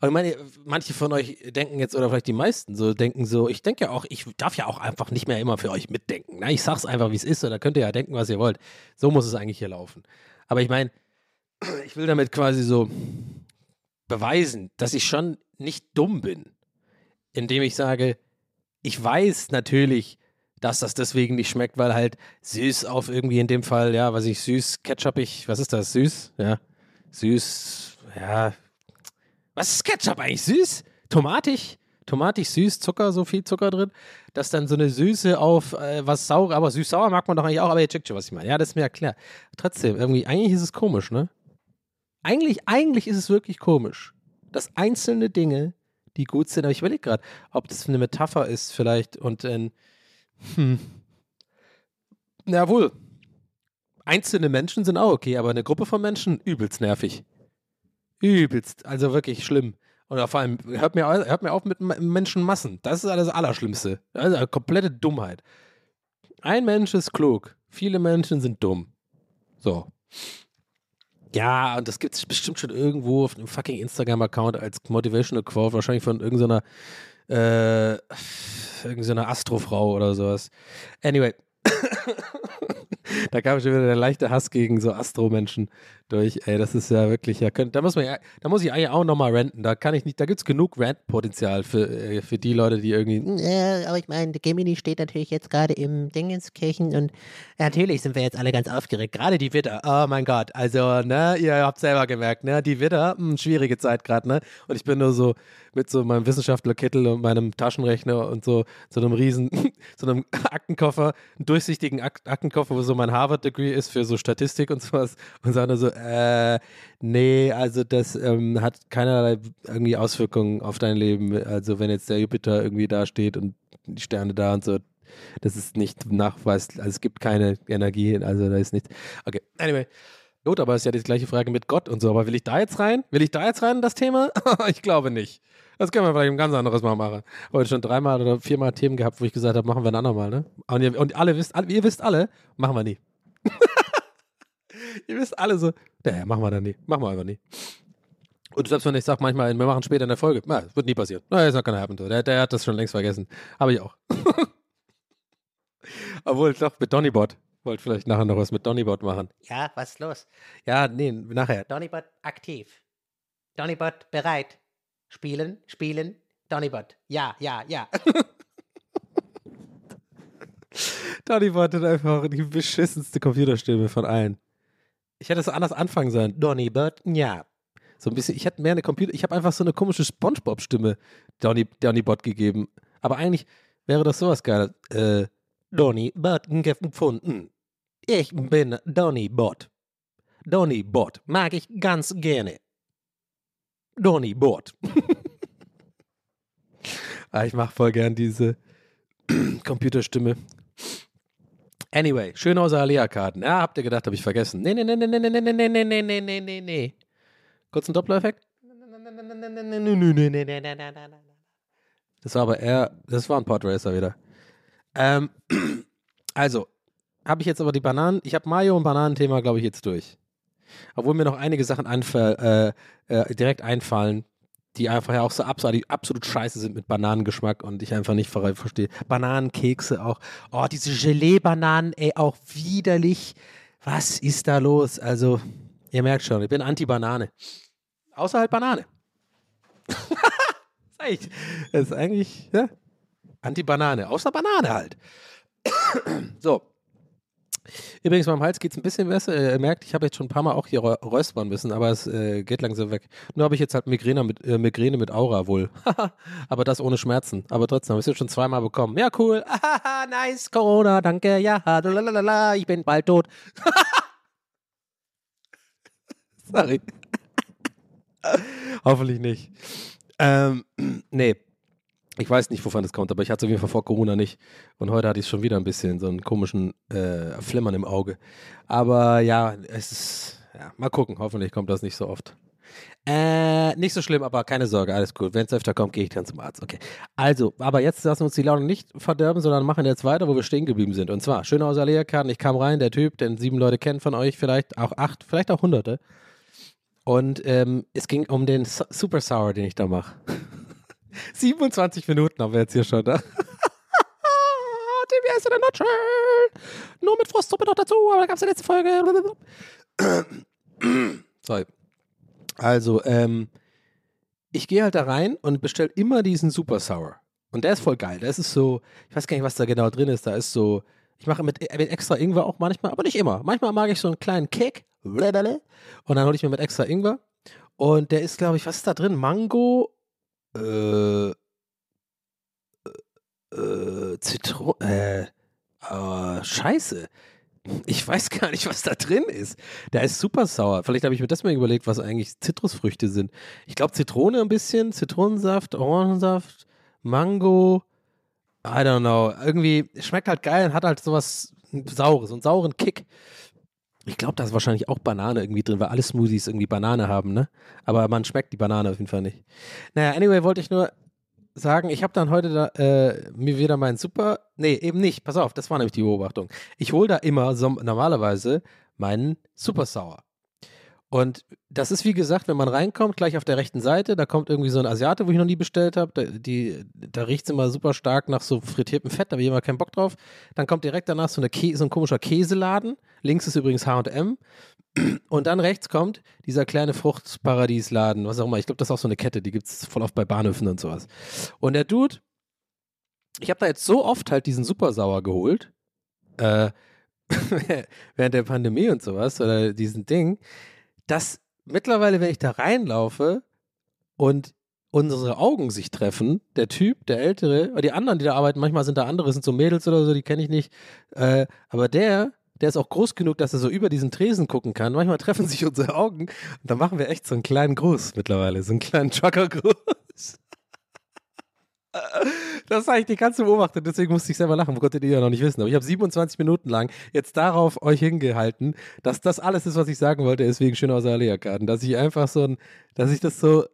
Aber ich meine, manche von euch denken jetzt, oder vielleicht die meisten so, denken so, ich denke ja auch, ich darf ja auch einfach nicht mehr immer für euch mitdenken. Ne? Ich sag's einfach, wie es ist, oder könnt ihr ja denken, was ihr wollt. So muss es eigentlich hier laufen. Aber ich meine, ich will damit quasi so beweisen, dass ich schon nicht dumm bin, indem ich sage, ich weiß natürlich, dass das deswegen nicht schmeckt, weil halt süß auf irgendwie in dem Fall, ja, was ich süß, ketchupig, was ist das, süß? Ja, süß, ja. Was ist Ketchup eigentlich? Süß? Tomatig? tomatig süß, Zucker, so viel Zucker drin, dass dann so eine Süße auf äh, was sauer, aber süß-sauer mag man doch eigentlich auch, aber ihr checkt schon, was ich meine. Ja, das ist mir ja klar. Trotzdem, irgendwie, eigentlich ist es komisch, ne? Eigentlich, eigentlich ist es wirklich komisch, dass einzelne Dinge, die gut sind, aber ich überlege gerade, ob das eine Metapher ist vielleicht und ein, hm, jawohl, einzelne Menschen sind auch okay, aber eine Gruppe von Menschen übelst nervig. Übelst, also wirklich schlimm. Oder vor allem, hört mir, hört mir auf mit Menschenmassen. Das ist das Allerschlimmste. Ist eine komplette Dummheit. Ein Mensch ist klug, viele Menschen sind dumm. So. Ja, und das gibt es bestimmt schon irgendwo auf einem fucking Instagram-Account als Motivational Quote, wahrscheinlich von irgendeiner, äh, irgendeiner Astrofrau oder sowas. Anyway. da kam schon wieder der leichte Hass gegen so Astro-Menschen durch. Ey, das ist ja wirklich, ja, könnt, da muss man ja, da muss ich eigentlich auch nochmal renten. Da kann ich nicht, da gibt es genug Rant-Potenzial für, äh, für die Leute, die irgendwie, Ja, aber ich meine, Gemini steht natürlich jetzt gerade im Dingenskirchen und natürlich sind wir jetzt alle ganz aufgeregt. Gerade die Witter, oh mein Gott, also, ne, ihr habt selber gemerkt, ne, die Witter, mh, schwierige Zeit gerade, ne, und ich bin nur so mit so meinem Wissenschaftlerkittel und meinem Taschenrechner und so, so einem riesen, so einem Aktenkoffer, einen durchsichtigen Ak Aktenkoffer, wo so mein Harvard-Degree ist für so Statistik und sowas und sage nur so, äh, nee, also das ähm, hat keinerlei irgendwie Auswirkungen auf dein Leben, also wenn jetzt der Jupiter irgendwie da steht und die Sterne da und so, das ist nicht nachweislich, also es gibt keine Energie, also da ist nichts. Okay, anyway. Gut, aber es ist ja die gleiche Frage mit Gott und so. Aber will ich da jetzt rein? Will ich da jetzt rein in das Thema? ich glaube nicht. Das können wir vielleicht ein ganz anderes Mal machen. Heute schon dreimal oder viermal Themen gehabt, wo ich gesagt habe, machen wir ein andermal, ne? Und ihr, und alle wisst, alle, ihr wisst alle, machen wir nie. ihr wisst alle so, naja, machen wir dann nie. Machen wir einfach nie. Und selbst wenn ich sage manchmal, wir machen später eine Folge, na, wird nie passieren. Na, ist not gonna happen. Der, der hat das schon längst vergessen. Habe ich auch. Obwohl, doch, mit Donnybot. Wollte vielleicht nachher noch was mit Donnybot machen. Ja, was ist los? Ja, nee, nachher. Donnybot aktiv. Donnybot bereit. Spielen, spielen. Donnybot. Ja, ja, ja. Donnybot hat einfach die beschissenste Computerstimme von allen. Ich hätte es anders anfangen sollen. Donnybot, ja. So ein bisschen, ich hätte mehr eine Computer, ich habe einfach so eine komische Spongebob-Stimme Donny, Donnybot gegeben. Aber eigentlich wäre das sowas geil. Äh, Donnybot gefunden. Ich bin Donnybot. Donnybot mag ich ganz gerne. Donnybot. ah, ich mache voll gern diese Computerstimme. Anyway, Schönhauser Alea-Karten. Ja, habt ihr gedacht, habe ich vergessen. Nee, nee, nee, nee, nee, nee, nee, nee, nee, nee, nee, nee, nee, nee. Kurz ein Doppler-Effekt. Das war aber eher, das war ein Podracer wieder. Ähm, also, habe ich jetzt aber die Bananen, ich habe Mayo und Bananenthema, glaube ich, jetzt durch. Obwohl mir noch einige Sachen einfall, äh, äh, direkt einfallen, die einfach ja auch so absolut, scheiße sind mit Bananengeschmack und ich einfach nicht ver- verstehe. Bananenkekse auch. Oh, diese Gelee-Bananen, ey, auch widerlich. Was ist da los? Also, ihr merkt schon, ich bin Anti-Banane. Außer halt Banane. das ist eigentlich, ja, Anti-Banane. Außer Banane halt. so. Übrigens, meinem Hals geht es ein bisschen besser. Ihr merkt, ich habe jetzt schon ein paar Mal auch hier räuspern müssen, aber es äh, geht langsam weg. Nur habe ich jetzt halt Migräne mit, äh, Migräne mit Aura wohl. aber das ohne Schmerzen. Aber trotzdem, habe ich es jetzt schon zweimal bekommen. Ja, cool. Nice. Corona, danke. Ja, lalalala, ich bin bald tot. Sorry. Hoffentlich nicht. Ähm, nee. Ich weiß nicht, wovon das kommt, aber ich hatte es auf jeden Fall vor Corona nicht. Und heute hatte ich schon wieder ein bisschen so einen komischen äh, Flimmern im Auge. Aber ja, es ist. Ja, mal gucken. Hoffentlich kommt das nicht so oft. Äh, nicht so schlimm, aber keine Sorge, alles gut. Wenn es öfter kommt, gehe ich dann zum Arzt. Okay. Also, aber jetzt lassen wir uns die Laune nicht verderben, sondern machen jetzt weiter, wo wir stehen geblieben sind. Und zwar, Schönhauser Lehrkarten. Ich kam rein, der Typ, den sieben Leute kennen von euch, vielleicht auch acht, vielleicht auch hunderte. Und ähm, es ging um den Su- Super Sour, den ich da mache. 27 Minuten haben wir jetzt hier schon. Ne? TBS in der Nutshell. Nur mit Frostsuppe noch dazu, aber da gab es die letzte Folge. Sorry. Also, ähm, ich gehe halt da rein und bestelle immer diesen Super Sour. Und der ist voll geil. Das ist so, ich weiß gar nicht, was da genau drin ist. Da ist so, ich mache mit, mit extra Ingwer auch manchmal, aber nicht immer. Manchmal mag ich so einen kleinen Kick. Und dann hole ich mir mit extra Ingwer. Und der ist, glaube ich, was ist da drin? Mango, äh, Äh, Zitron. Äh, äh, Scheiße. Ich weiß gar nicht, was da drin ist. Der ist super sauer. Vielleicht habe ich mir das mal überlegt, was eigentlich Zitrusfrüchte sind. Ich glaube Zitrone ein bisschen, Zitronensaft, Orangensaft, Mango. I don't know. Irgendwie schmeckt halt geil und hat halt sowas Saures, einen sauren Kick. Ich glaube, da ist wahrscheinlich auch Banane irgendwie drin, weil alle Smoothies irgendwie Banane haben, ne? Aber man schmeckt die Banane auf jeden Fall nicht. Naja, anyway, wollte ich nur sagen, ich habe dann heute da, äh, mir wieder meinen Super. Nee, eben nicht. Pass auf, das war nämlich die Beobachtung. Ich hole da immer so, normalerweise meinen Super Sour. Und das ist wie gesagt, wenn man reinkommt, gleich auf der rechten Seite, da kommt irgendwie so ein Asiate, wo ich noch nie bestellt habe. Da, die, da riecht es immer super stark nach so frittiertem Fett, da habe ich immer keinen Bock drauf. Dann kommt direkt danach so, eine so ein komischer Käseladen. Links ist übrigens HM. Und dann rechts kommt dieser kleine Fruchtparadiesladen, was auch immer. Ich glaube, das ist auch so eine Kette, die gibt es voll oft bei Bahnhöfen und sowas. Und der Dude, ich habe da jetzt so oft halt diesen Super Sauer geholt, äh, während der Pandemie und sowas, oder diesen Ding, dass mittlerweile, wenn ich da reinlaufe und unsere Augen sich treffen, der Typ, der Ältere, oder die anderen, die da arbeiten, manchmal sind da andere, sind so Mädels oder so, die kenne ich nicht, äh, aber der, der ist auch groß genug, dass er so über diesen Tresen gucken kann. Manchmal treffen sich unsere Augen und dann machen wir echt so einen kleinen Gruß mittlerweile, so einen kleinen Trucker-Gruß. Das habe ich die ganze beobachtet, deswegen musste ich selber lachen. Wo konntet ihr ja noch nicht wissen. Aber ich habe 27 Minuten lang jetzt darauf euch hingehalten, dass das alles ist, was ich sagen wollte, ist wegen Schönhauser Alea-Karten. Dass ich einfach so ein, dass ich das so,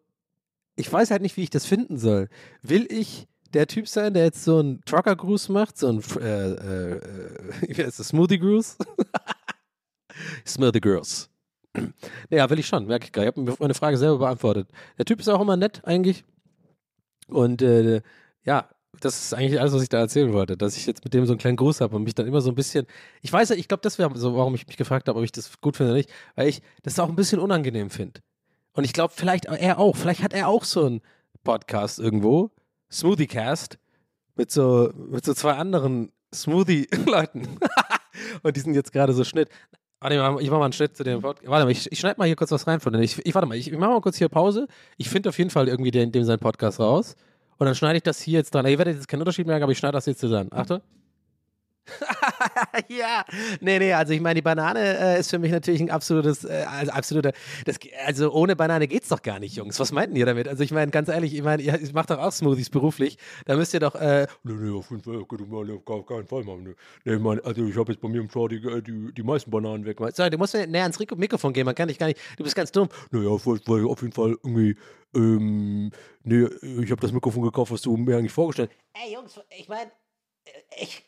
ich weiß halt nicht, wie ich das finden soll. Will ich der Typ sein, der jetzt so einen Trucker-Gruß macht, so ein, äh, äh, wie heißt das, Smoothie-Gruß? Smoothie-Gruß. Ja, will ich schon, merke ich gerade. Ich habe meine Frage selber beantwortet. Der Typ ist auch immer nett eigentlich. Und äh, ja, das ist eigentlich alles, was ich da erzählen wollte, dass ich jetzt mit dem so einen kleinen Gruß habe und mich dann immer so ein bisschen, ich weiß ja, ich glaube, das wäre so, warum ich mich gefragt habe, ob ich das gut finde oder nicht, weil ich das auch ein bisschen unangenehm finde. Und ich glaube, vielleicht er auch, vielleicht hat er auch so einen Podcast irgendwo, Smoothie Cast, mit so, mit so zwei anderen Smoothie-Leuten. und die sind jetzt gerade so Schnitt. Warte mal, ich mache mal einen Schnitt zu dem Podcast. Warte mal, ich, ich schneide mal hier kurz was rein von denen. Ich, ich warte mal, ich, ich mache mal kurz hier Pause. Ich finde auf jeden Fall irgendwie den, dem seinen Podcast raus. Und dann schneide ich das hier jetzt dran. Ihr werdet jetzt keinen Unterschied merken, aber ich schneide das jetzt hier dran. Ja, nee, nee, also ich meine, die Banane äh, ist für mich natürlich ein absolutes, äh, also absoluter, das, also ohne Banane geht's doch gar nicht, Jungs. Was meinten ihr damit? Also ich meine, ganz ehrlich, ich meine, ihr, ihr macht doch auch Smoothies beruflich, da müsst ihr doch, äh, Nee, nee, auf jeden Fall, auf keinen Fall machen. Nee, nee man, also ich habe jetzt bei mir im Chart die, äh, die, die meisten Bananen weg. so, du musst mir näher ans Mikrofon gehen, man kann dich gar nicht, du bist ganz dumm. Naja, weil, weil auf jeden Fall irgendwie, ähm, nee, ich habe das Mikrofon gekauft, was du mir eigentlich vorgestellt hast. Ey, Jungs, ich meine, ich,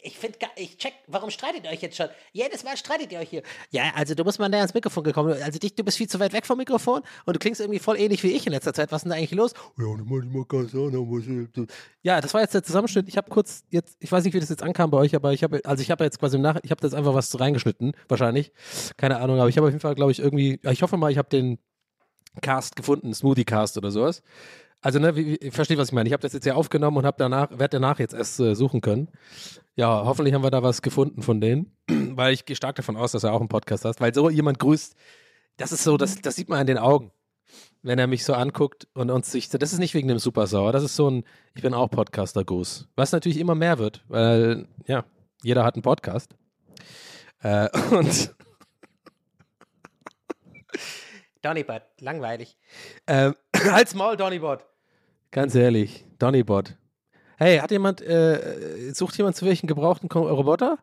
ich finde, ich check, warum streitet ihr euch jetzt schon? Jedes Mal streitet ihr euch hier. Ja, also du musst mal näher ans Mikrofon gekommen. Also dich, du bist viel zu weit weg vom Mikrofon und du klingst irgendwie voll ähnlich wie ich in letzter Zeit. Was ist denn da eigentlich los? Ja, das war jetzt der Zusammenschnitt. Ich habe kurz jetzt, ich weiß nicht, wie das jetzt ankam bei euch, aber ich habe, also ich habe jetzt quasi Nach, ich habe das einfach was reingeschnitten, wahrscheinlich. Keine Ahnung, aber ich habe auf jeden Fall, glaube ich, irgendwie, ich hoffe mal, ich habe den Cast gefunden, Smoothie Cast oder sowas. Also, ne, wie, versteht, was ich meine. Ich habe das jetzt ja aufgenommen und habe danach, werde danach jetzt erst äh, suchen können. Ja, hoffentlich haben wir da was gefunden von denen, weil ich gehe stark davon aus, dass er auch einen Podcast hat, weil so jemand grüßt, das ist so, das, das sieht man an den Augen, wenn er mich so anguckt und uns sich, das ist nicht wegen dem Supersauer, das ist so ein, ich bin auch Podcaster-Gruß, was natürlich immer mehr wird, weil, ja, jeder hat einen Podcast. Äh, und Donnybot, langweilig. Ähm, halt's Maul, Donnybot. Ganz ehrlich, Donnybot. Hey, hat jemand, äh, sucht jemand zu welchen gebrauchten Roboter?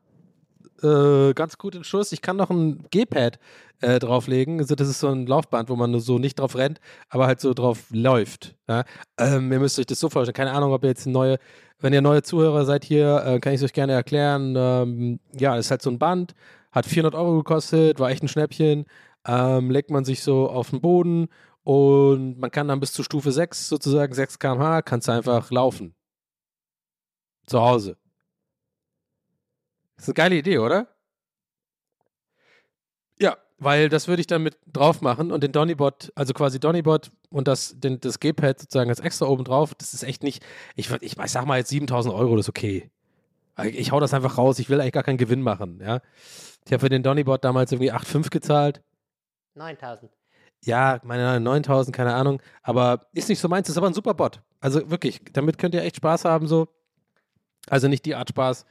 Äh, ganz gut in Schuss. Ich kann noch ein G-Pad äh, drauflegen. Also das ist so ein Laufband, wo man nur so nicht drauf rennt, aber halt so drauf läuft. Ja? Ähm, ihr müsst euch das so vorstellen. Keine Ahnung, ob ihr jetzt neue, wenn ihr neue Zuhörer seid hier, äh, kann ich es euch gerne erklären. Ähm, ja, das ist halt so ein Band, hat 400 Euro gekostet, war echt ein Schnäppchen. Ähm, legt man sich so auf den Boden und man kann dann bis zur Stufe 6 sozusagen, 6 km/h, kannst du einfach laufen. Zu Hause. ist eine geile Idee, oder? Ja, weil das würde ich dann mit drauf machen und den Donnybot, also quasi Donnybot und das, den, das G-Pad sozusagen als extra oben drauf, das ist echt nicht, ich, ich, ich sag mal jetzt 7000 Euro, das ist okay. Ich, ich hau das einfach raus, ich will eigentlich gar keinen Gewinn machen, ja. Ich habe für den Donnybot damals irgendwie 8,5 gezahlt. 9000. Ja, meine 9000, keine Ahnung. Aber ist nicht so meins, ist aber ein super Bot. Also wirklich, damit könnt ihr echt Spaß haben, so. Also nicht die Art Spaß,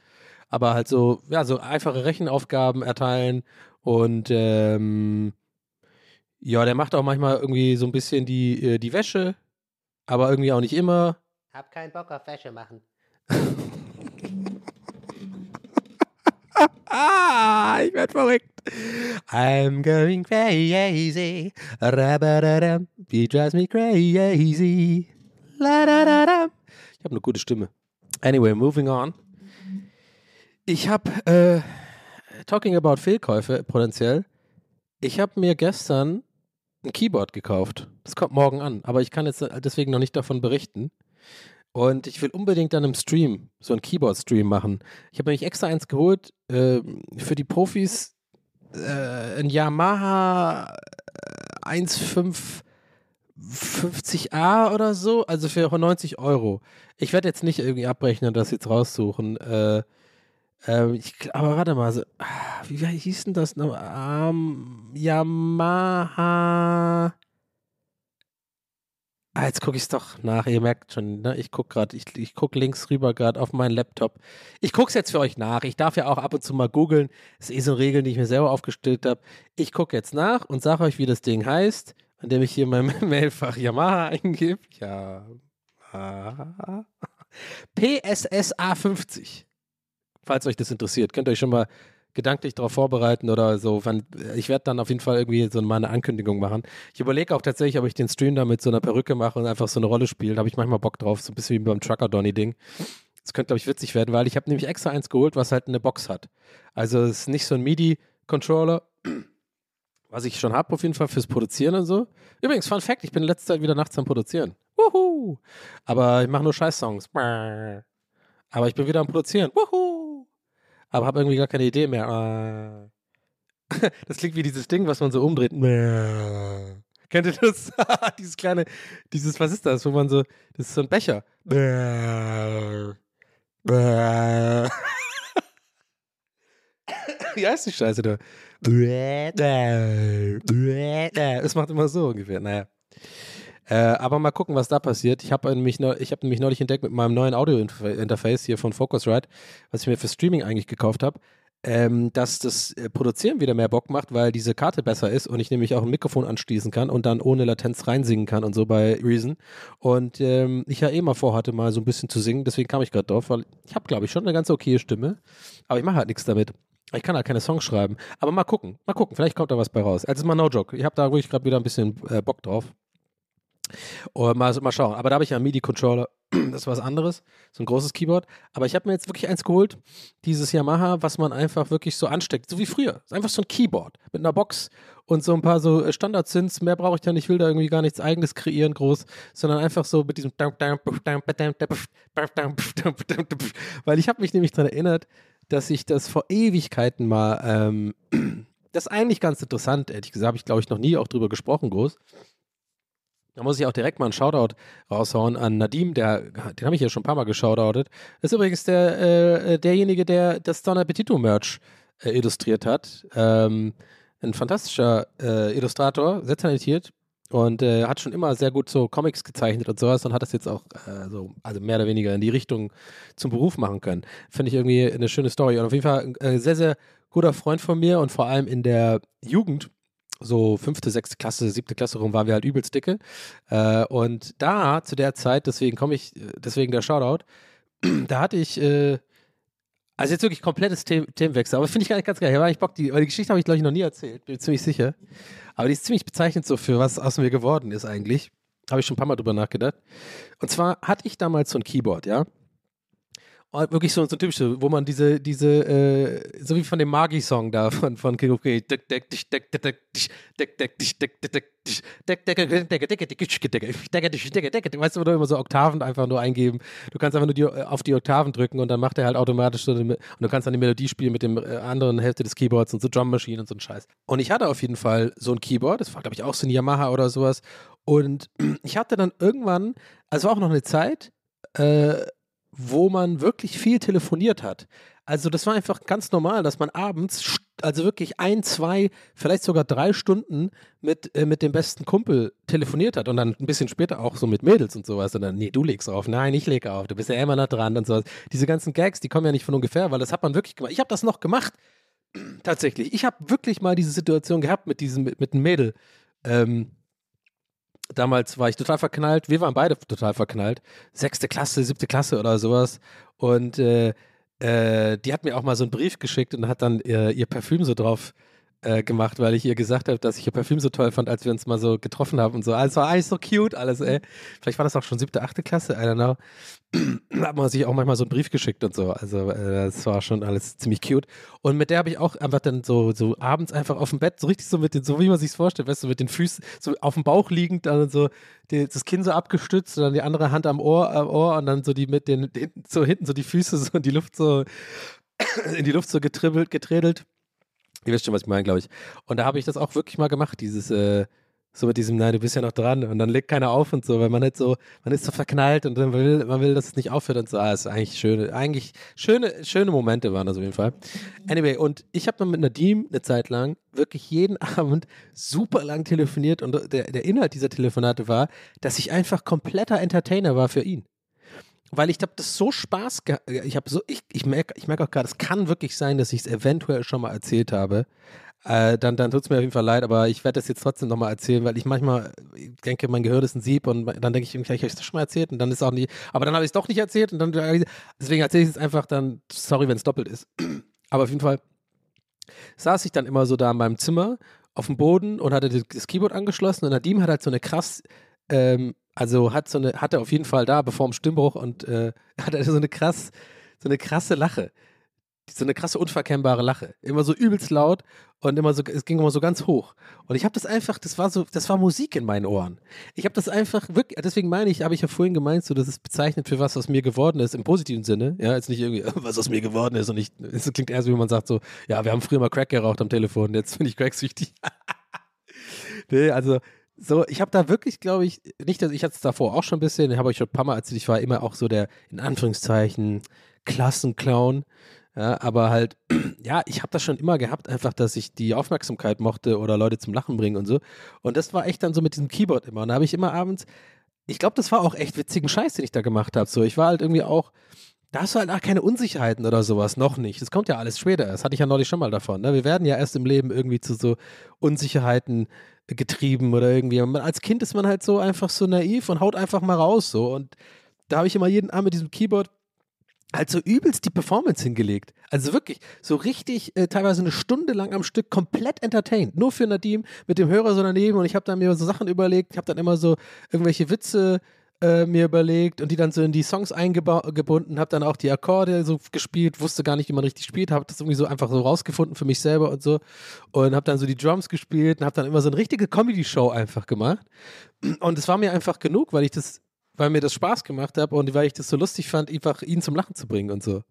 aber halt so, ja, so einfache Rechenaufgaben erteilen und ähm, ja, der macht auch manchmal irgendwie so ein bisschen die, äh, die Wäsche, aber irgendwie auch nicht immer. Hab keinen Bock auf Wäsche machen. Ah, ich werd verrückt. I'm going crazy. Rabadadam. He drives me crazy. Ladadadam. Ich habe eine gute Stimme. Anyway, moving on. Ich habe, äh, talking about Fehlkäufe potenziell. Ich habe mir gestern ein Keyboard gekauft. Das kommt morgen an, aber ich kann jetzt deswegen noch nicht davon berichten. Und ich will unbedingt dann im Stream so einen Keyboard-Stream machen. Ich habe nämlich extra eins geholt äh, für die Profis. Äh, ein Yamaha äh, 1550A oder so, also für 90 Euro. Ich werde jetzt nicht irgendwie abrechnen und das jetzt raussuchen. Äh, ähm, ich, aber warte mal, so, ah, wie, hieß denn das noch? Ähm, Yamaha. Ah, jetzt gucke ich es doch nach. Ihr merkt schon, ne? ich gucke gerade, ich, ich gucke links rüber gerade auf meinen Laptop. Ich gucke es jetzt für euch nach. Ich darf ja auch ab und zu mal googeln. Das ist eh so eine Regel, die ich mir selber aufgestellt habe. Ich gucke jetzt nach und sage euch, wie das Ding heißt, indem ich hier mein Mailfach Yamaha eingebe. Ja. PSSA 50. Falls euch das interessiert, könnt ihr euch schon mal gedanklich darauf vorbereiten oder so. Ich werde dann auf jeden Fall irgendwie so mal eine Ankündigung machen. Ich überlege auch tatsächlich, ob ich den Stream da mit so einer Perücke mache und einfach so eine Rolle spiele. Da habe ich manchmal Bock drauf, so ein bisschen wie beim Trucker Donny Ding. Das könnte, glaube ich, witzig werden, weil ich habe nämlich extra eins geholt, was halt eine Box hat. Also es ist nicht so ein MIDI-Controller, was ich schon habe auf jeden Fall fürs Produzieren und so. Übrigens, Fun Fact, ich bin in letzter Zeit wieder nachts am Produzieren. Wuhu! Aber ich mache nur Scheiß-Songs. Aber ich bin wieder am Produzieren. Wuhu! Aber habe irgendwie gar keine Idee mehr. Das klingt wie dieses Ding, was man so umdreht. Kennt ihr das? dieses kleine, dieses, was ist das, wo man so, das ist so ein Becher. Wie heißt die Scheiße da? Es macht immer so ungefähr. Naja. Äh, aber mal gucken, was da passiert. Ich habe nämlich, ich hab nämlich neulich entdeckt mit meinem neuen Audio-Interface hier von Focusrite, was ich mir für Streaming eigentlich gekauft habe, ähm, dass das äh, Produzieren wieder mehr Bock macht, weil diese Karte besser ist und ich nämlich auch ein Mikrofon anschließen kann und dann ohne Latenz reinsingen kann und so bei Reason. Und ähm, ich ja eh mal vorhatte, mal so ein bisschen zu singen, deswegen kam ich gerade drauf, weil ich habe, glaube ich, schon eine ganz okaye Stimme, aber ich mache halt nichts damit. Ich kann halt keine Songs schreiben. Aber mal gucken, mal gucken, vielleicht kommt da was bei raus. Also mal no joke. Ich habe da ruhig gerade wieder ein bisschen äh, Bock drauf. Und mal, mal schauen. Aber da habe ich ja einen MIDI-Controller. Das ist was anderes. So ein großes Keyboard. Aber ich habe mir jetzt wirklich eins geholt. Dieses Yamaha, was man einfach wirklich so ansteckt. So wie früher. Einfach so ein Keyboard mit einer Box und so ein paar so Standard-Synths. Mehr brauche ich da nicht. Ich will da irgendwie gar nichts Eigenes kreieren, groß. Sondern einfach so mit diesem. Weil ich habe mich nämlich daran erinnert, dass ich das vor Ewigkeiten mal. Ähm, das ist eigentlich ganz interessant, ehrlich gesagt. Habe ich, glaube ich, noch nie auch drüber gesprochen, groß. Da muss ich auch direkt mal einen Shoutout raushauen an Nadim, der, den habe ich ja schon ein paar Mal geshoutoutet. Das ist übrigens der, äh, derjenige, der das Don Appetito Merch äh, illustriert hat. Ähm, ein fantastischer äh, Illustrator, sehr talentiert und äh, hat schon immer sehr gut so Comics gezeichnet und sowas und hat das jetzt auch äh, so, also mehr oder weniger in die Richtung zum Beruf machen können. Finde ich irgendwie eine schöne Story und auf jeden Fall ein äh, sehr, sehr guter Freund von mir und vor allem in der Jugend so fünfte, sechste Klasse, siebte Klasse rum waren wir halt übelst dicke. Äh, und da, zu der Zeit, deswegen komme ich, deswegen der Shoutout, da hatte ich, äh, also jetzt wirklich komplettes The Themenwechsel, aber finde ich gar nicht ganz geil. Ich habe eigentlich Bock, die, die Geschichte habe ich, glaube ich, noch nie erzählt, bin ziemlich sicher. Aber die ist ziemlich bezeichnend so für was aus mir geworden ist eigentlich. Habe ich schon ein paar Mal drüber nachgedacht. Und zwar hatte ich damals so ein Keyboard, ja. Wirklich so, so ein wo man diese, diese, äh, so wie von dem Magi-Song da von, von King of Kings. Weißt du, du immer so Oktaven einfach nur eingeben. Du kannst einfach nur die, auf die Oktaven drücken und dann macht er halt automatisch so, und du kannst dann die Melodie spielen mit dem anderen Hälfte des Keyboards und so Drum Machine und so ein Scheiß. Und ich hatte auf jeden Fall so ein Keyboard, das war glaube ich auch so ein Yamaha oder sowas. Und ich hatte dann irgendwann, also war auch noch eine Zeit, äh, wo man wirklich viel telefoniert hat. Also das war einfach ganz normal, dass man abends, also wirklich ein, zwei, vielleicht sogar drei Stunden mit, äh, mit dem besten Kumpel telefoniert hat und dann ein bisschen später auch so mit Mädels und sowas. Und dann, nee, du legst auf, nein, ich leg auf, du bist ja immer noch dran und sowas. Diese ganzen Gags, die kommen ja nicht von ungefähr, weil das hat man wirklich gemacht. Ich habe das noch gemacht, tatsächlich. Ich habe wirklich mal diese Situation gehabt mit diesem, mit, mit einem Mädel. Ähm, damals war ich total verknallt. Wir waren beide total verknallt. Sechste Klasse, siebte Klasse oder sowas. Und äh, äh, die hat mir auch mal so einen Brief geschickt und hat dann äh, ihr Parfüm so drauf äh, gemacht, weil ich ihr gesagt habe, dass ich ihr Parfüm so toll fand, als wir uns mal so getroffen haben und so. Also war alles so cute, alles, ey. Vielleicht war das auch schon siebte, achte Klasse, I don't know. da hat man sich auch manchmal so einen Brief geschickt und so. Also äh, das war schon alles ziemlich cute. Und mit der habe ich auch einfach dann so, so abends einfach auf dem Bett, so richtig so mit den, so wie man sich vorstellt, weißt du, mit den Füßen so auf dem Bauch liegend, dann so die, das Kinn so abgestützt und dann die andere Hand am Ohr, am Ohr und dann so die mit den, den so hinten so die Füße so in die Luft so in die Luft so getribbelt, geträdelt. Ihr wisst schon, was ich meine, glaube ich. Und da habe ich das auch wirklich mal gemacht, dieses, äh, so mit diesem, nein, du bist ja noch dran und dann legt keiner auf und so, weil man halt so, man ist so verknallt und dann will, man will, dass es nicht aufhört und so. Ah, ist eigentlich schöne, eigentlich schöne, schöne Momente waren das auf jeden Fall. Anyway, und ich habe dann mit Nadim eine Zeit lang wirklich jeden Abend super lang telefoniert und der, der Inhalt dieser Telefonate war, dass ich einfach kompletter Entertainer war für ihn weil ich habe das so Spaß ge ich habe so ich ich merke ich merke auch gerade es kann wirklich sein dass ich es eventuell schon mal erzählt habe. Äh, dann dann tut es mir auf jeden Fall leid aber ich werde das jetzt trotzdem nochmal erzählen weil ich manchmal ich denke mein Gehirn ist ein Sieb und dann denke ich vielleicht habe ich das schon mal erzählt? Und dann ist auch nicht aber dann habe ich es doch nicht erzählt und dann deswegen erzähle ich es einfach dann sorry wenn es doppelt ist. Aber auf jeden Fall saß ich dann immer so da in meinem Zimmer auf dem Boden und hatte das Keyboard angeschlossen und Nadim hat halt so eine krass ähm, also hat so eine, hatte auf jeden Fall da, bevor dem Stimmbruch und äh, hatte so eine krass, so eine krasse Lache. So eine krasse, unverkennbare Lache. Immer so übelst laut und immer so, es ging immer so ganz hoch. Und ich habe das einfach, das war so, das war Musik in meinen Ohren. Ich habe das einfach wirklich, deswegen meine ich, habe ich ja vorhin gemeint, so, das ist bezeichnet für was, was mir geworden ist, im positiven Sinne. Ja, jetzt nicht irgendwie, was aus mir geworden ist und nicht, es klingt eher so, wie man sagt so, ja, wir haben früher mal Crack geraucht am Telefon, jetzt bin ich cracksüchtig. nee, also, so, ich habe da wirklich, glaube ich, nicht, dass ich hatte es davor auch schon ein bisschen, ich habe euch schon ein paar Mal erzählt, ich war immer auch so der, in Anführungszeichen, Klassenclown. Ja, aber halt, ja, ich habe das schon immer gehabt, einfach, dass ich die Aufmerksamkeit mochte oder Leute zum Lachen bringen und so. Und das war echt dann so mit diesem Keyboard immer. Und da habe ich immer abends, ich glaube, das war auch echt witzigen Scheiß, den ich da gemacht habe. So, ich war halt irgendwie auch, da hast du halt auch keine Unsicherheiten oder sowas, noch nicht. Das kommt ja alles später. Das hatte ich ja neulich schon mal davon. Ne? Wir werden ja erst im Leben irgendwie zu so Unsicherheiten getrieben oder irgendwie. Man, als Kind ist man halt so einfach so naiv und haut einfach mal raus so. Und da habe ich immer jeden Abend mit diesem Keyboard halt so übelst die Performance hingelegt. Also wirklich, so richtig, äh, teilweise eine Stunde lang am Stück komplett entertained. Nur für Nadim mit dem Hörer so daneben und ich habe dann mir so Sachen überlegt. Ich habe dann immer so irgendwelche Witze äh, mir überlegt und die dann so in die Songs eingebunden, habe dann auch die Akkorde so gespielt, wusste gar nicht, wie man richtig spielt, habe das irgendwie so einfach so rausgefunden für mich selber und so und habe dann so die Drums gespielt und habe dann immer so eine richtige Comedy-Show einfach gemacht und es war mir einfach genug, weil ich das, weil mir das Spaß gemacht habe und weil ich das so lustig fand, einfach ihn zum Lachen zu bringen und so.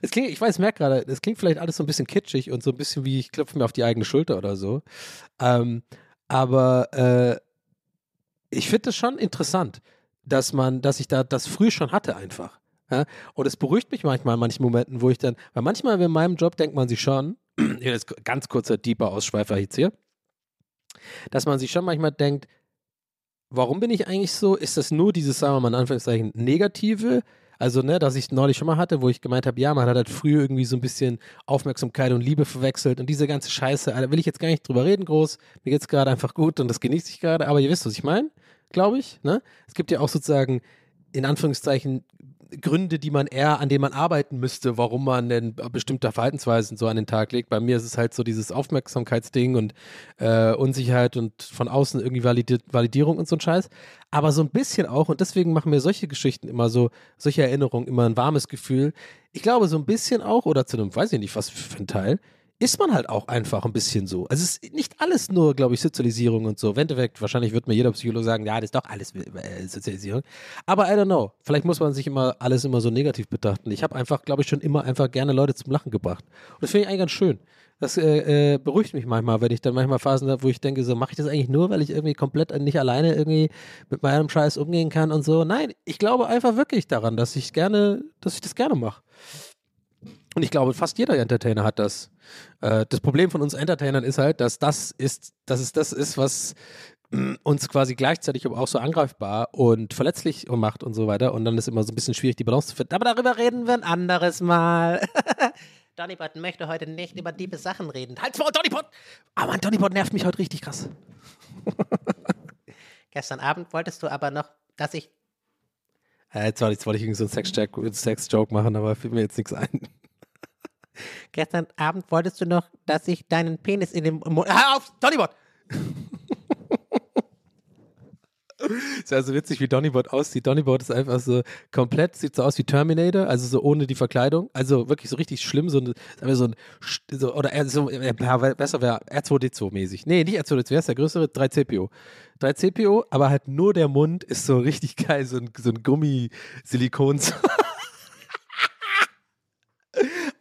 Es klingt, ich weiß, merke gerade, es klingt vielleicht alles so ein bisschen kitschig und so ein bisschen wie ich klopfe mir auf die eigene Schulter oder so. Ähm, aber äh, ich finde das schon interessant, dass man, dass ich da das früh schon hatte einfach. Ja? Und es beruhigt mich manchmal in manchen Momenten, wo ich dann, weil manchmal in meinem Job denkt man sich schon, ist ganz kurzer, deeper Ausschweifer jetzt hier, dass man sich schon manchmal denkt, warum bin ich eigentlich so? Ist das nur dieses, sagen wir mal in Anführungszeichen, negative? Also, ne, dass ich neulich schon mal hatte, wo ich gemeint habe, ja, man hat halt früher irgendwie so ein bisschen Aufmerksamkeit und Liebe verwechselt und diese ganze Scheiße, da will ich jetzt gar nicht drüber reden groß. Mir geht's gerade einfach gut und das genieße ich gerade, aber ihr wisst, was ich meine, glaube ich, ne? Es gibt ja auch sozusagen, in Anführungszeichen, Gründe, die man eher, an denen man arbeiten müsste, warum man denn bestimmte Verhaltensweisen so an den Tag legt. Bei mir ist es halt so dieses Aufmerksamkeitsding und äh, Unsicherheit und von außen irgendwie Validi Validierung und so ein Scheiß. Aber so ein bisschen auch, und deswegen machen mir solche Geschichten immer so, solche Erinnerungen immer ein warmes Gefühl. Ich glaube, so ein bisschen auch, oder zu einem, weiß ich nicht, was für ein Teil, ist man halt auch einfach ein bisschen so. Also es ist nicht alles nur, glaube ich, Sozialisierung und so. Im wahrscheinlich wird mir jeder Psychologe sagen, ja, das ist doch alles äh, Sozialisierung. Aber I don't know. Vielleicht muss man sich immer alles immer so negativ betrachten. Ich habe einfach, glaube ich, schon immer einfach gerne Leute zum Lachen gebracht. Und das finde ich eigentlich ganz schön. Das äh, äh, beruhigt mich manchmal, wenn ich dann manchmal Phasen habe, wo ich denke, so mache ich das eigentlich nur, weil ich irgendwie komplett nicht alleine irgendwie mit meinem Scheiß umgehen kann und so. Nein, ich glaube einfach wirklich daran, dass ich gerne, dass ich das gerne mache. Und ich glaube, fast jeder Entertainer hat das. Äh, das Problem von uns Entertainern ist halt, dass das ist, dass es das ist, was mm, uns quasi gleichzeitig aber auch so angreifbar und verletzlich macht und so weiter. Und dann ist immer so ein bisschen schwierig, die Balance zu finden. Aber darüber reden wir ein anderes Mal. Donny-Bot möchte heute nicht über diebe Sachen reden. Halt, Halt's Maul, Donnypot! Aber mein Donnypot nervt mich heute richtig krass. gestern Abend wolltest du aber noch, dass ich. Äh, jetzt, war, jetzt wollte ich irgendwie so einen Sex-Joke Sex machen, aber fiel mir jetzt nichts ein. Gestern Abend wolltest du noch, dass ich deinen Penis in den Mund. Hör auf, Donny-Bot! Ist ja so witzig, wie Donny-Bot aussieht. Donny-Bot ist einfach so komplett, sieht so aus wie Terminator, also so ohne die Verkleidung. Also wirklich so richtig schlimm, so ein, ist so ein so, oder er, so, besser wäre R2D2-mäßig. Nee, nicht R2D2, wer ist der größere? 3CPO. 3CPO, aber halt nur der Mund ist so richtig geil, so ein, so ein Gummi-Silikon.